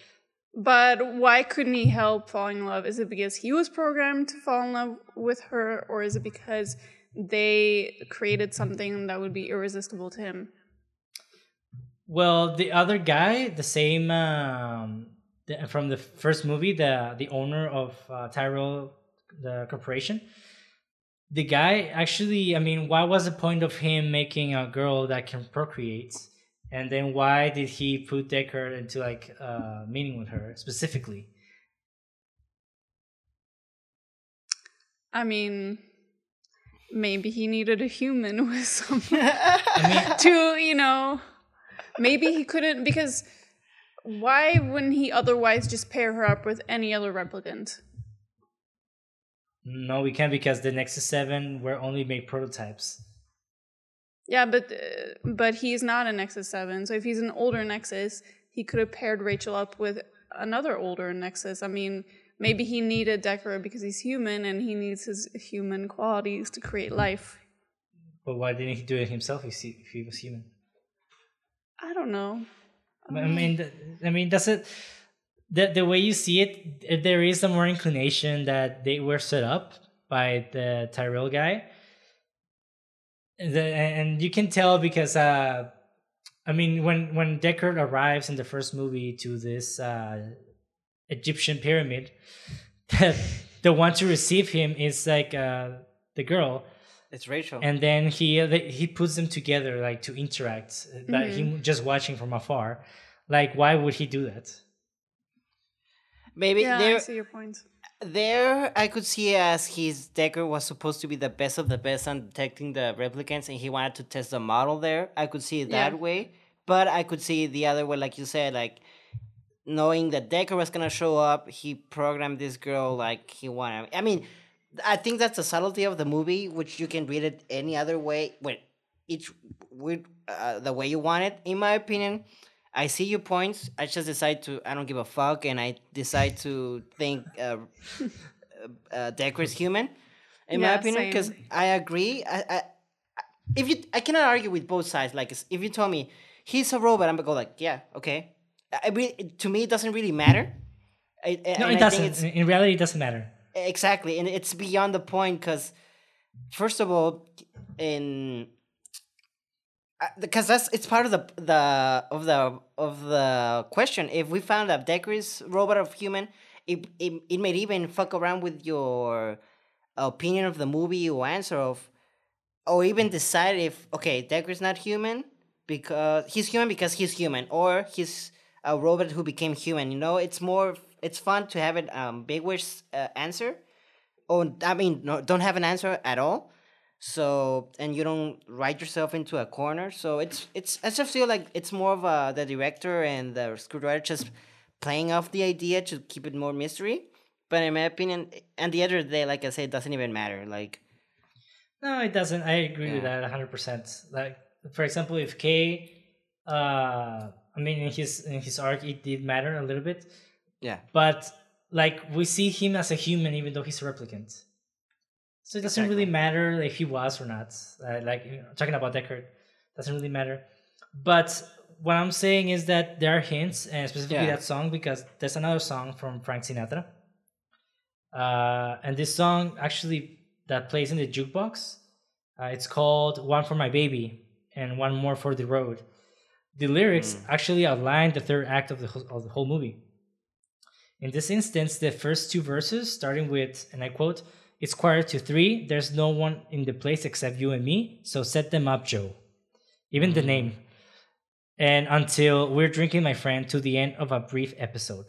Speaker 3: But why couldn't he help falling in love? Is it because he was programmed to fall in love with her, or is it because they created something that would be irresistible to him?
Speaker 1: Well, the other guy, the same um, the, from the first movie, the the owner of uh, Tyrell, the corporation, the guy actually, I mean, why was the point of him making a girl that can procreate? And then why did he put Deckard into like uh, meeting with her specifically?
Speaker 3: I mean, maybe he needed a human with some
Speaker 1: I mean,
Speaker 3: to, you know, maybe he couldn't because why wouldn't he otherwise just pair her up with any other replicant?
Speaker 1: no, we can't because the Nexus Seven were only made prototypes.
Speaker 3: Yeah, but uh, but he's not a Nexus Seven. So if he's an older Nexus, he could have paired Rachel up with another older Nexus. I mean, maybe he needed Deckard because he's human and he needs his human qualities to create life.
Speaker 1: But why didn't he do it himself if he, if he was human?
Speaker 3: I don't know.
Speaker 1: I mean, I mean, does it? The the way you see it, there is a more inclination that they were set up by the Tyrell guy. The, and you can tell because, uh, I mean, when when Deckard arrives in the first movie to this uh, Egyptian pyramid, the, the one to receive him is like uh, the girl,
Speaker 2: It's Rachel.
Speaker 1: and then he he puts them together like to interact uh, but him mm-hmm. just watching from afar like why would he do that
Speaker 2: Maybe
Speaker 3: Yeah, I
Speaker 2: there,
Speaker 3: see your point.
Speaker 2: there I could see as his Decker was supposed to be the best of the best on detecting the replicants, and he wanted to test the model there. I could see it that
Speaker 3: Yeah.
Speaker 2: way, but I could see the other way, like you said, like knowing that Decker was gonna show up, he programmed this girl like he wanted. I mean, I think that's the subtlety of the movie, which you can read it any other way, with each with uh, the way you want it. In my opinion, I see your points. I just decide to I don't give a fuck, and I decide to think uh, uh, Decker is human. In my opinion, because. I agree. I, I if you I cannot argue with both sides. Like if you told me he's a robot, I'm gonna go like yeah okay. I mean, to me, it doesn't really matter. I,
Speaker 1: no it doesn't in in reality it doesn't matter
Speaker 2: Exactly, and it's beyond the point because, first of all, in uh, because that's it's part of the the of the of the question. If we found a Deckard's robot of human, it, it it may even fuck around with your opinion of the movie or answer of, or even decide if okay Deckard's not human because he's human because he's human or he's a robot who became human. You know, it's more it's fun to have an ambiguous uh, answer, or I mean, no, don't have an answer at all. So and you don't write yourself into a corner. So it's it's I just feel like it's more of a the director and the scriptwriter just playing off the idea to keep it more mystery. But in my opinion, and the other day, like I said, it doesn't even matter. Like
Speaker 1: no it doesn't i agree with that 100% like for example if k uh i mean in his in his arc it did matter a little bit
Speaker 2: yeah,
Speaker 1: but like we see him as a human even though he's a replicant. So it doesn't really matter if he was or not uh, like you know, talking about deckard doesn't really matter. But what i'm saying is that there are hints and specifically
Speaker 2: Yeah.
Speaker 1: that song because there's another song from frank sinatra. Uh, and this song actually that plays in the jukebox uh, it's called one for my baby and one more for the road. The lyrics actually outline the third act of the, of the whole movie in this instance, the first two verses, starting with, and I quote, It's quarter to three, there's no one in the place except you and me, so set them up, Joe. Even the name. And until we're drinking, my friend, to the end of a brief episode.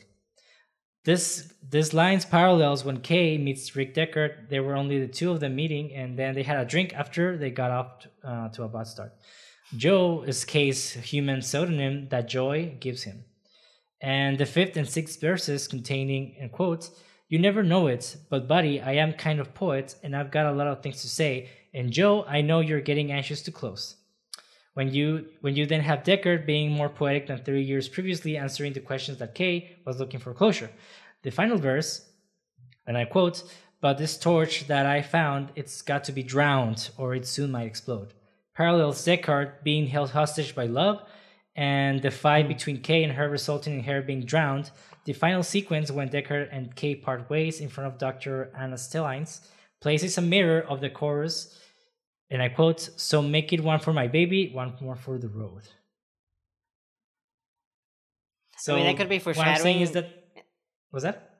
Speaker 1: This this lines parallels when Kay meets Rick Deckard. There were only the two of them meeting, and then they had a drink after they got off uh, to a bad start. Joe is Kay's human pseudonym that Joi gives him. And the fifth and sixth verses containing, and quote, You never know it, but buddy, I am kind of poet and I've got a lot of things to say. And Joe, I know you're getting anxious to close. When you when you then have Deckard being more poetic than three years previously, answering the questions that Kay was looking for closure. The final verse, and I quote, but this torch that I found, it's got to be drowned or it soon might explode. Parallels Deckard being held hostage by love and the fight between Kay and her resulting in her being drowned. The final sequence when Deckard and Kay part ways in front of Dr. Ana Stelline's places a mirror of the chorus, and I quote, So make it one for my baby, one more for the road. So
Speaker 2: I mean, that could be
Speaker 1: What I'm saying is that was that?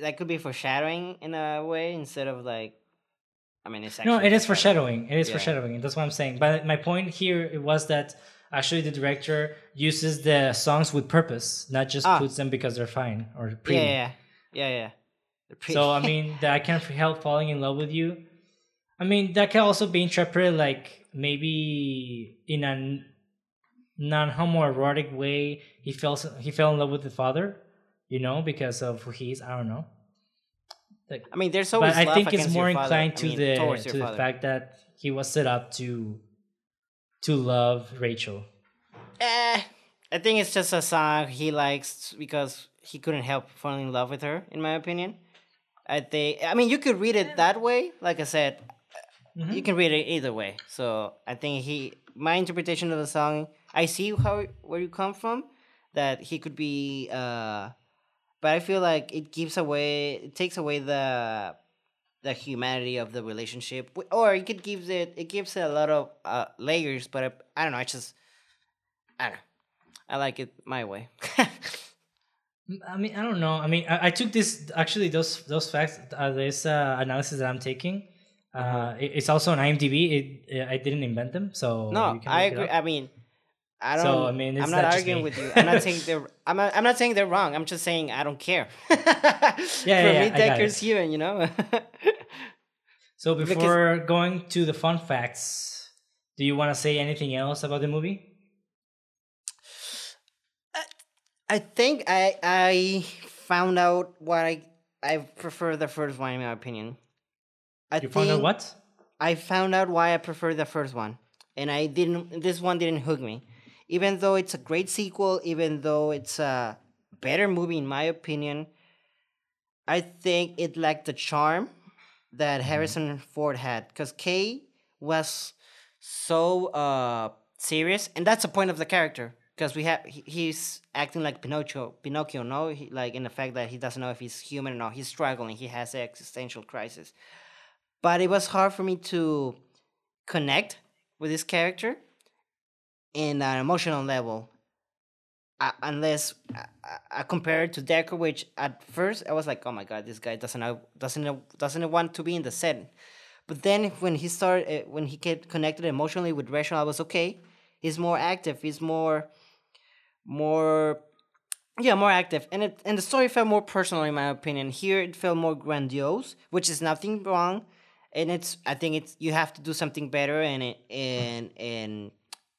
Speaker 2: That could be foreshadowing in a way instead of like. I mean, it's
Speaker 1: No, it is foreshadowing. It is
Speaker 2: Yeah.
Speaker 1: foreshadowing. That's what I'm saying. But my point here it was that actually the director uses the songs with purpose, not just
Speaker 2: Ah.
Speaker 1: puts them because they're fine or
Speaker 2: Yeah,
Speaker 1: pretty.
Speaker 2: yeah, yeah, yeah. Pre-
Speaker 1: So I mean, that I can't help falling in love with you. I mean, that can also be interpreted like maybe in a non-homoerotic way. He fell he fell in love with the father, you know, because of who he is. I don't know. Like,
Speaker 2: I mean, there's always.
Speaker 1: but I think it's more inclined
Speaker 2: I
Speaker 1: to
Speaker 2: mean,
Speaker 1: the to the
Speaker 2: father.
Speaker 1: fact that he was set up to to love Rachel.
Speaker 2: Eh, I think it's just a song he likes because he couldn't help falling in love with her. In my opinion, I think. I mean, you could read it that way. Like I said,
Speaker 1: Mm-hmm.
Speaker 2: you can read it either way. So I think he, my interpretation of the song, I see how where you come from. That he could be, uh, but I feel like it gives away, it takes away the, the humanity of the relationship, or it could gives it, it gives it a lot of uh, layers. But I, I don't know. I just, I don't know. I like it my way.
Speaker 1: I mean, I don't know. I mean, I, I took this actually those those facts, uh, this uh, analysis that I'm taking. Uh, it- it's also on IMDb. It, I didn't invent them, so
Speaker 2: no, I agree. I mean, I don't.
Speaker 1: So, I mean,
Speaker 2: I'm not
Speaker 1: not
Speaker 2: arguing with you. I'm not saying they're. I'm not. I'm not saying they're wrong. I'm just saying I don't care.
Speaker 1: yeah,
Speaker 2: For
Speaker 1: yeah,
Speaker 2: me,
Speaker 1: got
Speaker 2: Decker's human. You know.
Speaker 1: So
Speaker 2: because-
Speaker 1: before going to the fun facts, do you want to say anything else about the movie?
Speaker 2: I I think I I found out what I I prefer the first one in my opinion. I
Speaker 1: You found out what?
Speaker 2: I found out why I prefer the first one, and I didn't. This one didn't hook me, even though it's a great sequel. Even though it's a better movie in my opinion, I think it lacked the charm that Harrison Ford had. Because Kay was so uh serious, and that's the point of the character. Because we have he, he's acting like Pinocchio. Pinocchio, no, he, like in the fact that he doesn't know if he's human or not. He's struggling. He has an existential crisis but it was hard for me to connect with this character in an emotional level uh, unless I, I- I compare it to Decker, which at first I was like, "Oh my god, this guy doesn't doesn't doesn't want to be in the set." But then when he started, uh, when he get connected emotionally with Rachel, I was okay. He's more active. He's more, more, yeah, more active, and it and the story felt more personal in my opinion. Here it felt more grandiose, which is nothing wrong, and it's I think it's you have to do something better and it and and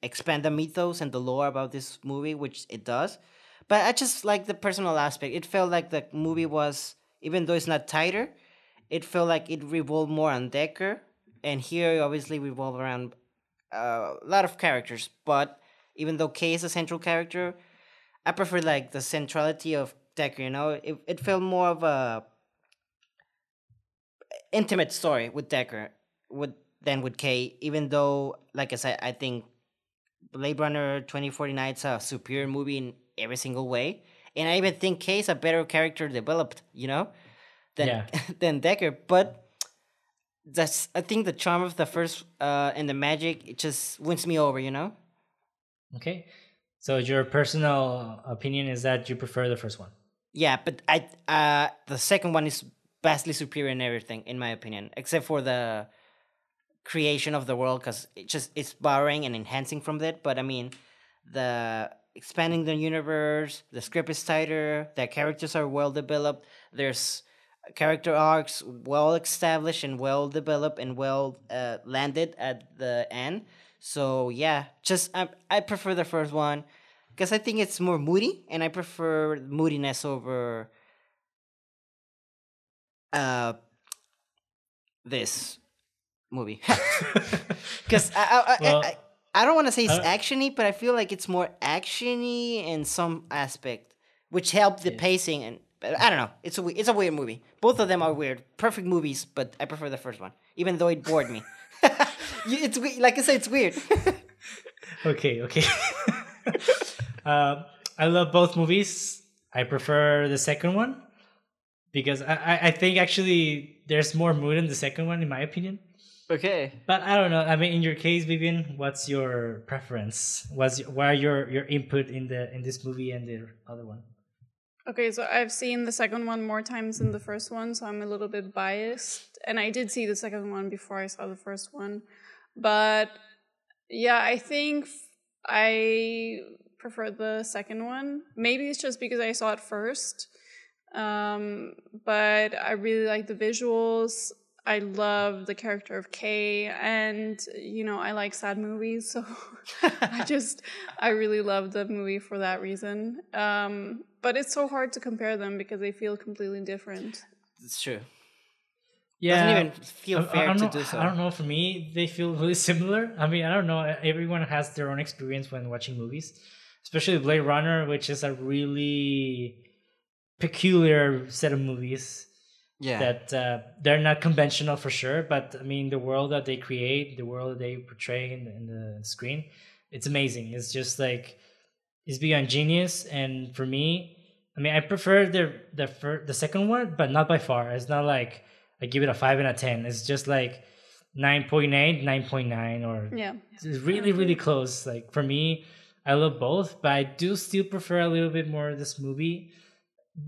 Speaker 2: expand the mythos and the lore about this movie, which it does. But I just like the personal aspect. It felt like the movie was, even though it's not tighter, it felt like it revolved more on Decker, and here obviously revolved around uh, a lot of characters. But even though Kay is a central character, I prefer like the centrality of Decker. You know, it it felt more of a intimate story with Decker with than with Kay. Even though, like I said, I think Blade Runner twenty forty nine is a superior movie in every single way, and I even think Kay is a better character developed. You know, than
Speaker 1: Yeah.
Speaker 2: than Decker, but. That's I think the charm of the first uh and the magic it just wins me over, you know?
Speaker 1: Okay. So your personal opinion is that you prefer the first one.
Speaker 2: Yeah, but I uh the second one is vastly superior in everything, in my opinion, except for the creation of the world, because it just it's borrowing and enhancing from that. But I mean, the expanding the universe, the script is tighter, the characters are well developed. There's character arcs well established and well developed and well uh, landed at the end. So yeah, just I I prefer the first one. because I think it's more moody, and I prefer moodiness over uh this movie. Because I, I, I,
Speaker 1: Well,
Speaker 2: I, I don't want to say it's actiony, but I feel like it's more actiony in some aspect, which helped the
Speaker 1: Yeah.
Speaker 2: pacing. And but I don't know. It's a it's a weird movie. Both of them are weird, perfect movies, but I prefer the first one, even though it bored me. It's we- like I said, it's weird.
Speaker 1: okay, okay. um, I love both movies. I prefer the second one because I, I, I think actually there's more mood in the second one, in my opinion.
Speaker 2: Okay.
Speaker 1: But I don't know. I mean, in your case, Vivian, what's your preference? Was what are your your input in the in this movie and the other one?
Speaker 3: Okay, so I've seen the second one more times than the first one, so I'm a little bit biased. And I did see the second one before I saw the first one. But yeah, I think I prefer the second one. Maybe it's just because I saw it first. Um, but I really like the visuals. I love the character of Kay, and you know, I like sad movies, so I just I really love the movie for that reason. Um, but it's so hard to compare them because they feel completely different.
Speaker 2: It's true.
Speaker 1: Yeah,
Speaker 2: Doesn't even feel
Speaker 1: I- I
Speaker 2: fair
Speaker 1: don't
Speaker 2: to
Speaker 1: know-
Speaker 2: do so.
Speaker 1: I don't know. For me, they feel really similar. I mean, I don't know. Everyone has their own experience when watching movies, especially Blade Runner, which is a really peculiar set of movies
Speaker 2: Yeah.
Speaker 1: that uh, they're not conventional for sure. But I mean, the world that they create, the world that they portray in, in the screen, it's amazing. It's just like it's beyond genius. And for me, I mean, I prefer the the fir- the second one, but not by far. It's not like I give it a five and a ten. It's just like 9.8, 9.9 or
Speaker 3: Yeah.
Speaker 1: it's really really close. Like for me, I love both, but I do still prefer a little bit more this movie.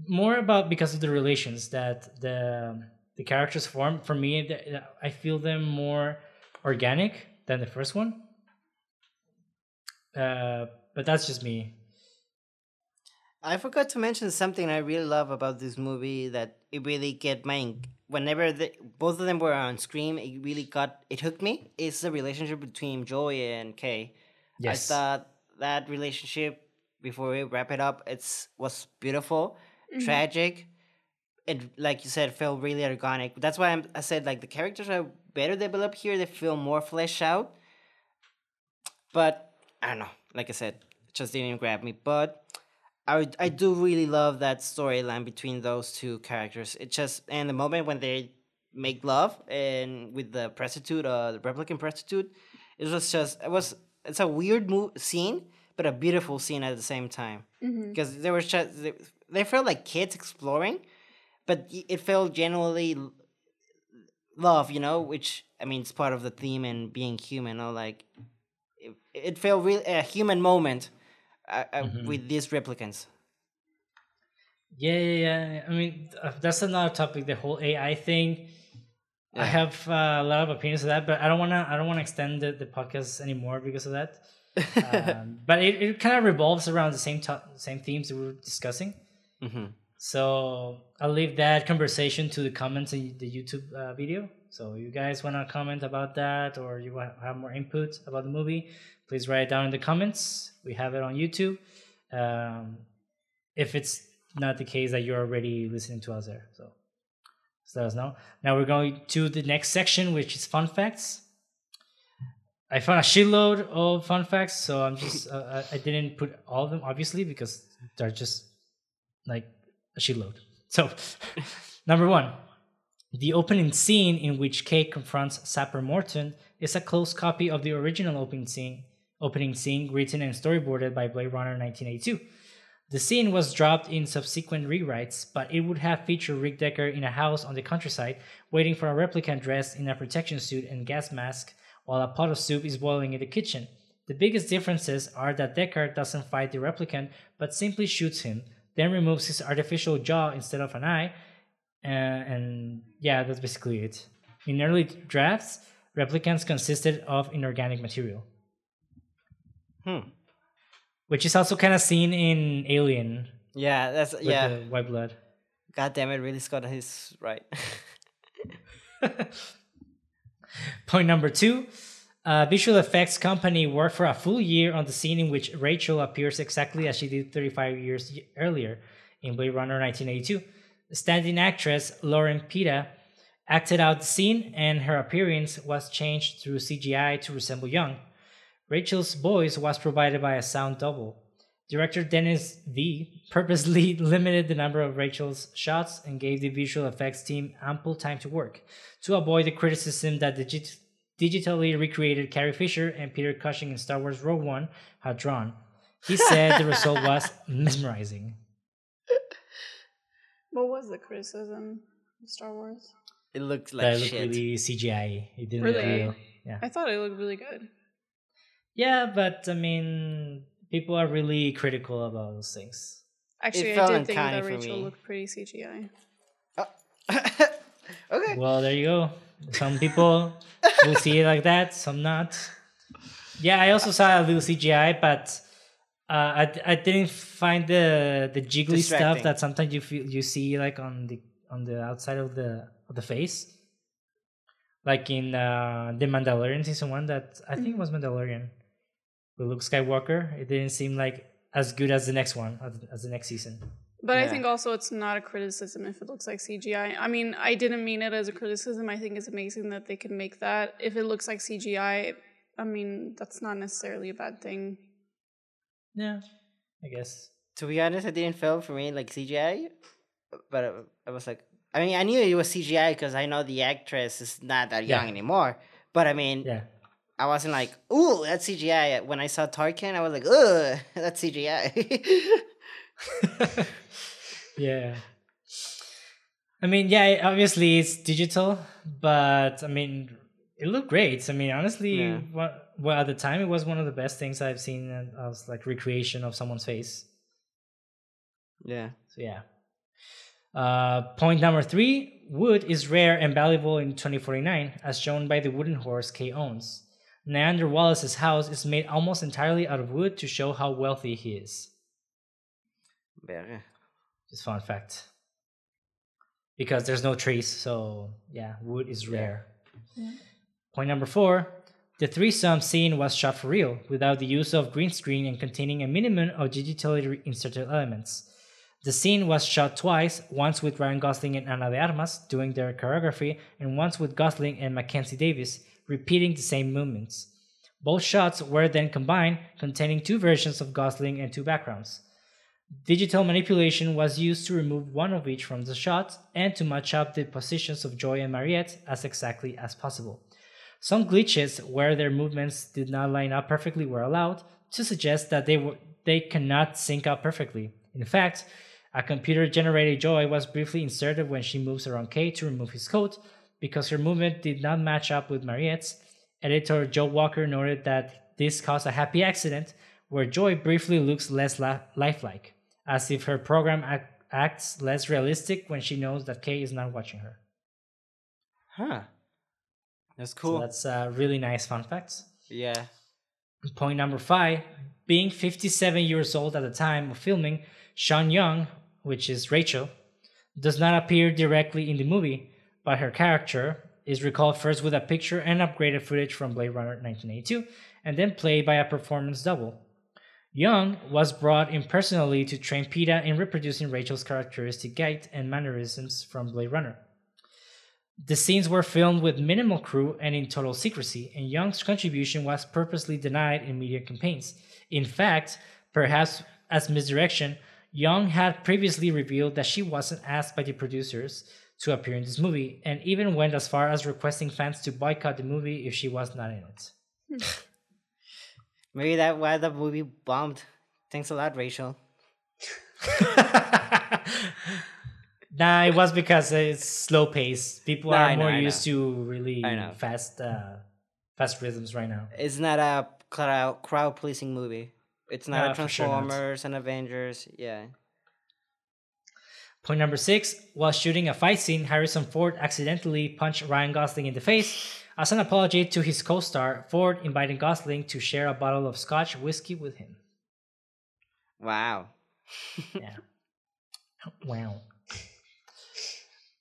Speaker 1: More about because of the relations that the the characters form. For me, the, I feel them more organic than the first one. Uh, but that's just me.
Speaker 2: I forgot to mention something I really love about this movie that it really get my whenever the, both of them were on screen, it really got it hooked me. It's the relationship between Joey and Kay.
Speaker 1: Yes.
Speaker 2: I thought that relationship before we wrap it up, it's was beautiful, tragic. It like you said, felt really organic. That's why I'm, I said like the characters are better developed here. They feel more fleshed out. But I don't know. Like I said, it just didn't grab me. But I would- I do really love that storyline between those two characters. It just and the moment when they make love and with the prostitute, uh, the replicant prostitute, it was just it was it's a weird mo- scene, but a beautiful scene at the same time
Speaker 3: hmm
Speaker 2: because they were just they, felt like kids exploring, but it felt genuinely l- love, you know, which I mean it's part of the theme and being human. Or like it, it felt really a human moment uh, uh,
Speaker 1: Mhm.
Speaker 2: with these replicants.
Speaker 1: Yeah, yeah, yeah. I mean, uh, that's another topic. The whole AI thing. I have uh, a lot of opinions of that, but I don't wanna. I don't wanna extend the, the podcast anymore because of that. um, but it, it kind of revolves around the same to- same themes that we were discussing.
Speaker 2: Hmm
Speaker 1: So I'll leave that conversation to the comments in the YouTube uh, video. So you guys want to comment about that, or you want have more input about the movie, please write it down in the comments. We have it on YouTube. Um, if it's not the case that you're already listening to us there, so just let us know. Now we're going to the next section, which is fun facts. I found a shitload of fun facts, so I'm just uh, I didn't put all of them obviously because they're just like a shitload. So, number one, the opening scene in which Kate confronts Sapper Morton is a close copy of the original opening scene, opening scene written and storyboarded by Blade Runner 1982. The scene was dropped in subsequent rewrites, but it would have featured Rick Decker in a house on the countryside, waiting for a replicant dressed in a protection suit and gas mask, while a pot of soup is boiling in the kitchen. The biggest differences are that Decker doesn't fight the replicant, but simply shoots him, then removes his artificial jaw instead of an eye, uh, and yeah, that's basically it. In early drafts, replicants consisted of inorganic material,
Speaker 2: Hmm.
Speaker 1: which is also kind of seen in Alien
Speaker 2: Yeah, that's yeah.
Speaker 1: the white blood.
Speaker 2: God damn it, Ridley Scott is right.
Speaker 1: Point number two A visual effects company worked for a full year on the scene in which Rachel appears exactly as she did 35 years earlier in Blade Runner 1982. The standing actress Loren Peta acted out the scene, and her appearance was changed through CGI to resemble Young. Rachel's voice was provided by a sound double. Director Denis V purposely limited the number of Rachel's shots and gave the visual effects team ample time to work to avoid the criticism that digit- digitally recreated Carrie Fisher and Peter Cushing in Star Wars Rogue One had drawn. He said the result was mesmerizing.
Speaker 3: What was the criticism of Star Wars?
Speaker 2: It looked
Speaker 1: that
Speaker 2: like
Speaker 1: it looked
Speaker 2: shit.
Speaker 1: really CGI. It didn't
Speaker 3: Really?
Speaker 1: look real. Yeah.
Speaker 3: I thought it looked really good.
Speaker 1: Yeah, but I mean, people are really critical about those things.
Speaker 3: Actually, I did think that Rachel looked pretty CGI. Oh.
Speaker 2: okay.
Speaker 1: Well, there you go. Some people will see it like that, some not. Yeah, I also saw a little CGI, but uh, I I didn't find the the jiggly stuff that sometimes you feel you see like on the on the outside of the of the face, like in uh, the Mandalorian season one. That I think was Mandalorian with Luke Skywalker. It didn't seem like as good as the next one as, as the next season.
Speaker 3: But I think also it's not a criticism if it looks like CGI. I mean, I didn't mean it as a criticism. I think it's amazing that they can make that. If it looks like CGI, I mean, that's not necessarily a bad thing.
Speaker 1: Yeah, I guess.
Speaker 2: To be honest, it didn't feel for me like CGI, but I, I was like, I mean, I knew it was CGI because I know the actress is not that young
Speaker 1: Yeah.
Speaker 2: anymore. But I mean,
Speaker 1: Yeah.
Speaker 2: I wasn't like, ooh, that's CGI. When I saw Tarkin, I was like, ugh, that's CGI.
Speaker 1: yeah. I mean, yeah, obviously it's digital, but I mean, it looked great. I mean, honestly,
Speaker 2: Yeah.
Speaker 1: what, well, at the time, it was one of the best things I've seen as like recreation of someone's face.
Speaker 2: yeah.
Speaker 1: So yeah. Uh, point number three: wood is rare and valuable in 2049, as shown by the wooden horse Kay owns. Niander Wallace's house is made almost entirely out of wood to show how wealthy he is.
Speaker 2: Verga.
Speaker 1: Just fun fact. Because there's no trees, so yeah, wood is
Speaker 2: Yeah.
Speaker 1: rare. Point number four: the threesome scene was shot for real, without the use of green screen and containing a minimum of digitally inserted elements. The scene was shot twice, once with Ryan Gosling and Ana de Armas doing their choreography, and once with Gosling and Mackenzie Davis repeating the same movements. Both shots were then combined, containing two versions of Gosling and two backgrounds. Digital manipulation was used to remove one of each from the shot and to match up the positions of Joi and Mariette as exactly as possible. Some glitches where their movements did not line up perfectly were allowed to suggest that they were they cannot sync up perfectly. In fact, a computer generated Joi was briefly inserted when she moves around Kay to remove his coat because her movement did not match up with Mariette's. Editor Joe Walker noted that this caused a happy accident where Joi briefly looks less la- lifelike, as if her program ac- acts less realistic when she knows that Kay is not watching her.
Speaker 2: Huh. That's
Speaker 1: So
Speaker 2: cool.
Speaker 1: that's a really nice fun fact.
Speaker 2: yeah.
Speaker 1: Point number five being 57 years old at the time of filming, Sean Young, which is Rachel, does not appear directly in the movie, but her character is recalled first with a picture and upgraded footage from Blade Runner 1982, and then played by a performance double. Young was brought in personally to train Peta in reproducing Rachel's characteristic gait and mannerisms from Blade Runner. The scenes were filmed with minimal crew and in total secrecy, and Young's contribution was purposely denied in media campaigns. In fact, perhaps as misdirection, Young had previously revealed that she wasn't asked by the producers to appear in this movie, and even went as far as requesting fans to boycott the movie if she was not in it.
Speaker 2: Maybe that why the movie bombed. Thanks a lot, Rachel.
Speaker 1: nah, it was because it's slow pace. People
Speaker 2: Nah,
Speaker 1: are
Speaker 2: know,
Speaker 1: more
Speaker 2: I
Speaker 1: used to really
Speaker 2: know.
Speaker 1: fast, uh, fast rhythms right now.
Speaker 2: It's not a crowd crowd pleasing movie. It's not
Speaker 1: Nah,
Speaker 2: a
Speaker 1: for sure not.
Speaker 2: Transformers and Avengers. Yeah.
Speaker 1: Point number six: While shooting a fight scene, Harrison Ford accidentally punched Ryan Gosling in the face. As an apology to his co-star, Ford invited Gosling to share a bottle of Scotch whiskey with him.
Speaker 2: Wow.
Speaker 1: Yeah. wow.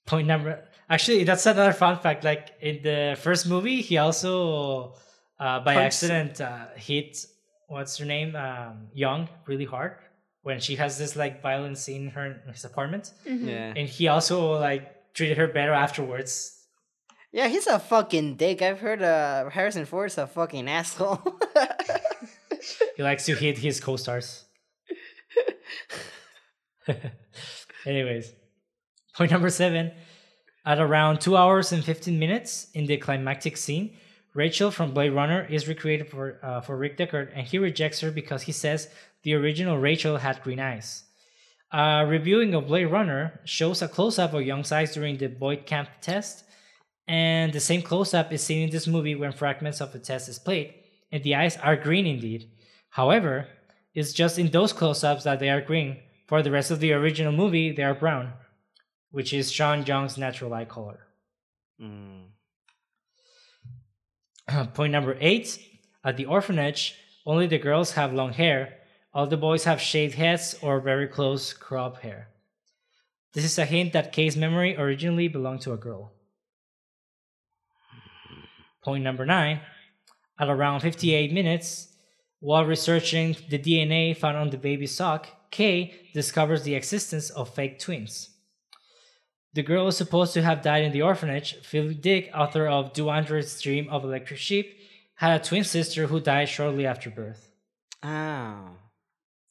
Speaker 1: Point number. Actually, that's another fun fact. Like in the first movie, he also uh, by
Speaker 2: Punch-
Speaker 1: accident uh, hit what's her name um, Young really hard when she has this like violent scene in her in his apartment,
Speaker 3: Mhm.
Speaker 2: Yeah.
Speaker 1: and he also like treated her better afterwards.
Speaker 2: Yeah, he's a fucking dick. I've heard uh, Harrison Ford's a fucking asshole.
Speaker 1: He likes to hit his co-stars. Anyways, point number seven. At around two hours and fifteen minutes in the climactic scene, Rachel from Blade Runner is recreated for uh, for Rick Deckard, and he rejects her because he says the original Rachel had green eyes. A reviewing of Blade Runner shows a close-up of Young's eyes during the Voight-Kampff test, and the same close-up is seen in this movie when fragments of the test is played, and the eyes are green indeed. However, it's just in those close-ups that they are green. For the rest of the original movie, they are brown, which is Sean Young's natural eye color.
Speaker 2: Mm.
Speaker 1: Point number eight at the orphanage, only the girls have long hair. All the boys have shaved heads or very close crop hair. This is a hint that Kay's memory originally belonged to a girl. Point number nine at around 58 minutes, while researching the DNA found on the baby's sock, Kay discovers the existence of fake twins. The girl is supposed to have died in the orphanage. Philip Dick, author of Do Androids Dream of Electric Sheep, had a twin sister who died shortly after birth.
Speaker 2: Oh.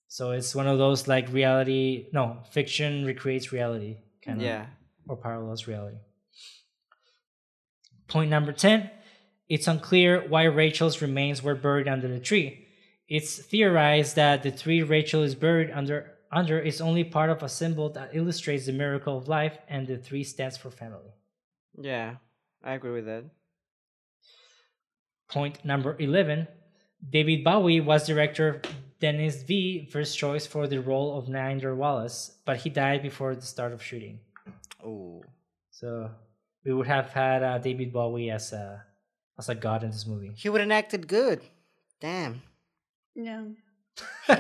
Speaker 1: So it's one of those like reality, no, fiction recreates reality, kind of,
Speaker 2: Yeah.
Speaker 1: or parallels reality. Point number 10 it's unclear why Rachel's remains were buried under the tree. It's theorized that the tree Rachel is buried under under is only part of a symbol that illustrates the miracle of life, and the tree stands for family.
Speaker 2: Yeah. I agree with that.
Speaker 1: Point number 11 David Bowie was director Denis V. first choice for the role of Niander Wallace, but he died before the start of shooting.
Speaker 2: Oh.
Speaker 1: So we would have had uh, David Bowie as a as a god in this movie.
Speaker 2: He would have acted good. Damn.
Speaker 3: Yeah.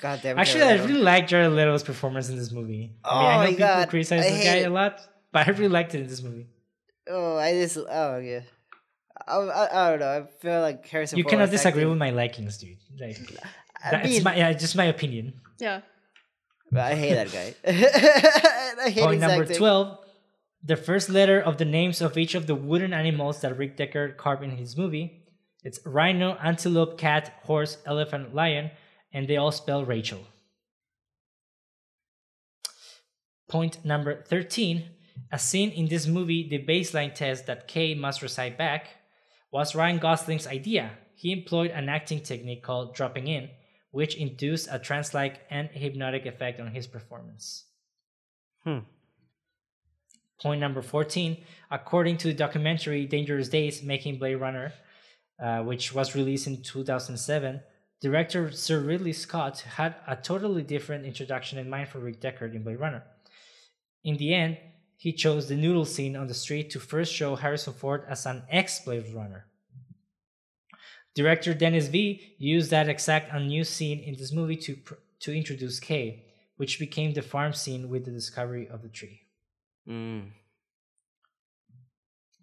Speaker 2: God damn.
Speaker 1: Actually,
Speaker 2: Jared
Speaker 1: I really like Jared Leto's performance in this movie. I mean,
Speaker 2: Oh
Speaker 1: I know
Speaker 2: my
Speaker 1: people
Speaker 2: God,
Speaker 1: criticize
Speaker 2: I
Speaker 1: this
Speaker 2: hate
Speaker 1: guy
Speaker 2: it.
Speaker 1: a lot, but I really liked it in this movie.
Speaker 2: Oh, I just. Oh yeah. I, I, I don't know. I feel like Harrison.
Speaker 1: You
Speaker 2: Ford
Speaker 1: cannot disagree
Speaker 2: acting-
Speaker 1: with my likings, dude. Like
Speaker 2: I
Speaker 1: that's
Speaker 2: mean,
Speaker 1: my yeah, just my opinion.
Speaker 3: Yeah.
Speaker 2: I hate that guy. I hate
Speaker 1: Point number
Speaker 2: acting.
Speaker 1: 12. The first letter of the names of each of the wooden animals that Rick Deckard carved in his movie. It's rhino, antelope, cat, horse, elephant, lion, and they all spell Rachel. Point number 13. A scene in this movie, the baseline test that Kay must recite back, was Ryan Gosling's idea. He employed an acting technique called dropping in, which induced a trance like and hypnotic effect on his performance.
Speaker 2: Hmm.
Speaker 1: Point number 14. According to the documentary Dangerous Days Making Blade Runner, uh, which was released in 2007, director Sir Ridley Scott had a totally different introduction in mind for Rick Deckard in Blade Runner. In the end, he chose the noodle scene on the street to first show Harrison Ford as an ex Blade Runner. Director Denis V used that exact unused scene in this movie to, to introduce Kay, which became the farm scene with the discovery of the tree.
Speaker 2: Mm.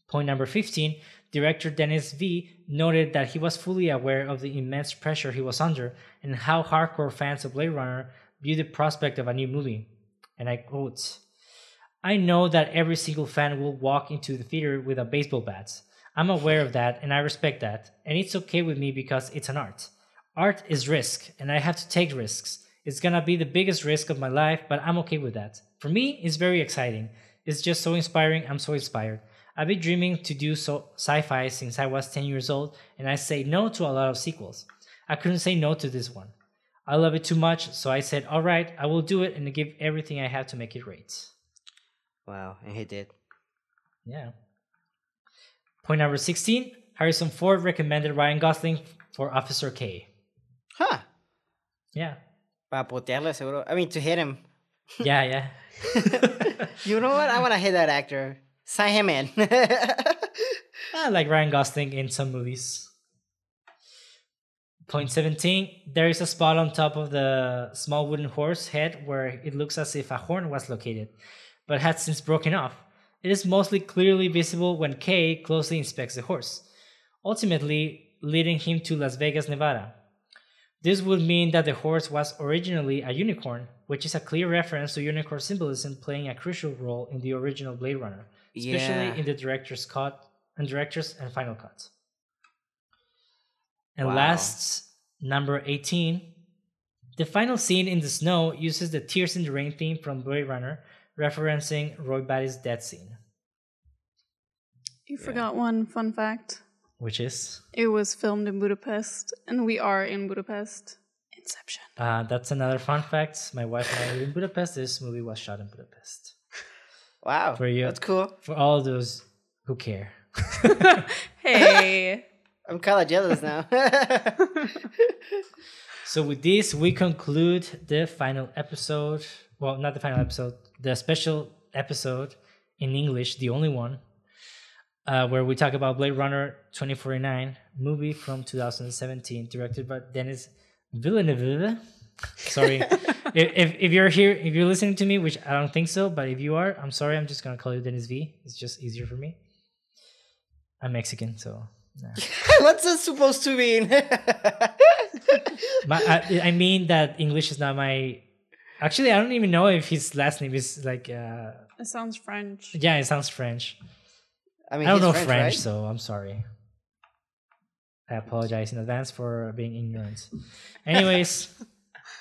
Speaker 1: Point number 15 Director Denis V noted that he was fully aware of the immense pressure he was under and how hardcore fans of Blade Runner viewed the prospect of a new movie. And I quote I know that every single fan will walk into the theater with a baseball bat. I'm aware of that and I respect that. And it's okay with me because it's an art. Art is risk, and I have to take risks. It's gonna be the biggest risk of my life, but I'm okay with that. For me, it's very exciting. It's just so inspiring. I'm so inspired. I've been dreaming to do so sci-fi since I was 10 years old, and I say no to a lot of sequels. I couldn't say no to this one. I love it too much, so I said, all right, I will do it and give everything I have to make it great.
Speaker 2: Wow, and he did.
Speaker 1: Yeah. Point number 16 Harrison Ford recommended Ryan Gosling for Officer K.
Speaker 2: Huh.
Speaker 1: Yeah.
Speaker 2: Para putearle, seguro. I mean, to hit him.
Speaker 1: Yeah, yeah.
Speaker 2: You know what? I want to hit that actor. Sign him in.
Speaker 1: I like Ryan Gosling in some movies. Point 17 There is a spot on top of the small wooden horse head where it looks as if a horn was located, but had since broken off. It is mostly clearly visible when Kay closely inspects the horse. Ultimately, leading him to Las Vegas, Nevada. This would mean that the horse was originally a unicorn, which is a clear reference to unicorn symbolism playing a crucial role in the original Blade Runner, especially
Speaker 2: Yeah.
Speaker 1: in the director's cut and director's and final cuts. And
Speaker 2: Wow.
Speaker 1: last, number 18, the final scene in the snow uses the Tears in the Rain theme from Blade Runner, referencing Roy Batty's death scene,
Speaker 3: You forgot one fun fact.
Speaker 1: Which is
Speaker 3: It was filmed in Budapest, and we are in Budapest. Inception.
Speaker 1: uh, that's another fun fact. My wife and I live in Budapest. This movie was shot in Budapest.
Speaker 2: Wow.
Speaker 1: For you.
Speaker 2: That's cool.
Speaker 1: For all those who care.
Speaker 3: Hey.
Speaker 2: I'm kind of jealous now.
Speaker 1: So with this, we conclude the final episode. Well, not the final episode, the special episode in English, the only one, uh, where we talk about Blade Runner 2049, movie from 2017, directed by Denis Villeneuve. Sorry, if, if if you're here, if you're listening to me, which I don't think so, but if you are, I'm sorry. I'm just gonna call you Denis V. It's just easier for me. I'm Mexican, so. nah.
Speaker 2: What's this supposed to mean?
Speaker 1: My, I, I mean that English is not my. Actually, I don't even know if his last name is like. Uh,
Speaker 3: It sounds French.
Speaker 1: yeah, it sounds French.
Speaker 2: I mean,
Speaker 1: I don't know
Speaker 2: French,
Speaker 1: French,
Speaker 2: right?
Speaker 1: so I'm sorry. I apologize in advance for being ignorant. Anyways,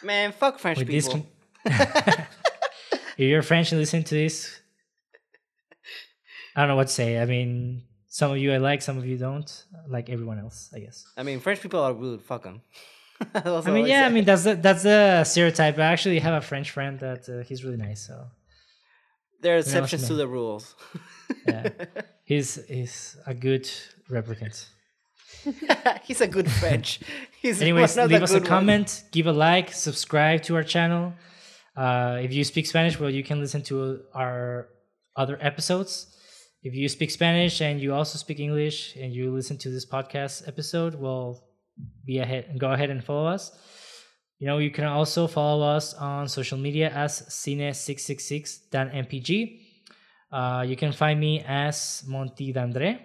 Speaker 2: Man, fuck French people.
Speaker 1: if you're French and listen to this, I don't know what to say. I mean, some of you I like, some of you don't. Like everyone else, I guess.
Speaker 2: I mean, French people are rude. Fuck them.
Speaker 1: I mean, yeah, I mean that's the that's the stereotype. I actually have a French friend that uh, he's really nice. So
Speaker 2: there are exceptions to the rules.
Speaker 1: yeah, he's he's a good replicant.
Speaker 2: He's a good French. He's
Speaker 1: Anyways, leave us a comment, give a like, subscribe to our channel. Uh, if you speak Spanish, well, you can listen to our other episodes. If you speak Spanish and you also speak English and you listen to this podcast episode, well, be ahead and go ahead and follow us. You know, you can also follow us on social media as Cine666 Dan Uh, you can find me as Monty Dandre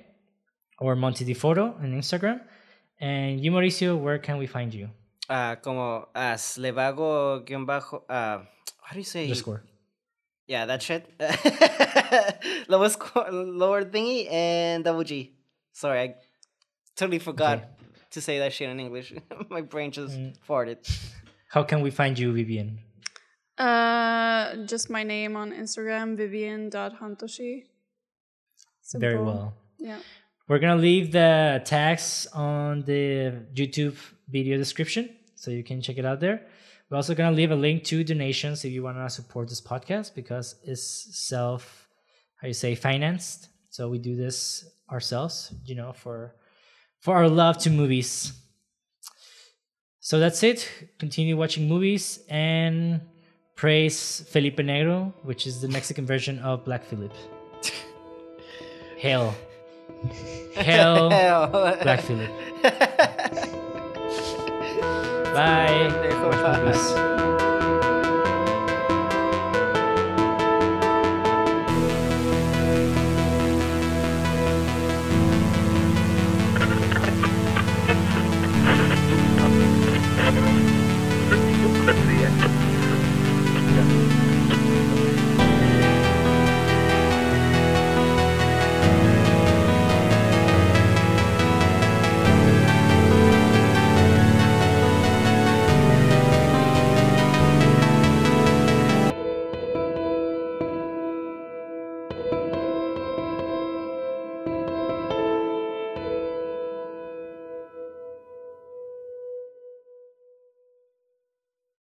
Speaker 1: or Monty Di Foto on Instagram. And you, Mauricio, where can we find you?
Speaker 2: Uh, como as levago guión bajo. Uh, how do you say?
Speaker 1: The score.
Speaker 2: Yeah, that shit. lower score, lower thingy, and double G. Sorry, I totally forgot
Speaker 1: Okay.
Speaker 2: to say that shit in English. My brain just
Speaker 1: Mm.
Speaker 2: farted.
Speaker 1: How can we find you, Vivian?
Speaker 3: Uh, just my name on Instagram, Vivian.hantoshi.
Speaker 1: Very well.
Speaker 3: Yeah.
Speaker 1: We're gonna leave the tags on the YouTube video description, so you can check it out there. We're also gonna leave a link to donations if you want to support this podcast because it's self, how you say, financed. So we do this ourselves, you know, for for our love to movies. So that's it. Continue watching movies and praise Felipe Negro, which is the Mexican version of Black Phillip. Hail. Hail
Speaker 2: Hell.
Speaker 1: Black Phillip. Bye. Watch movies.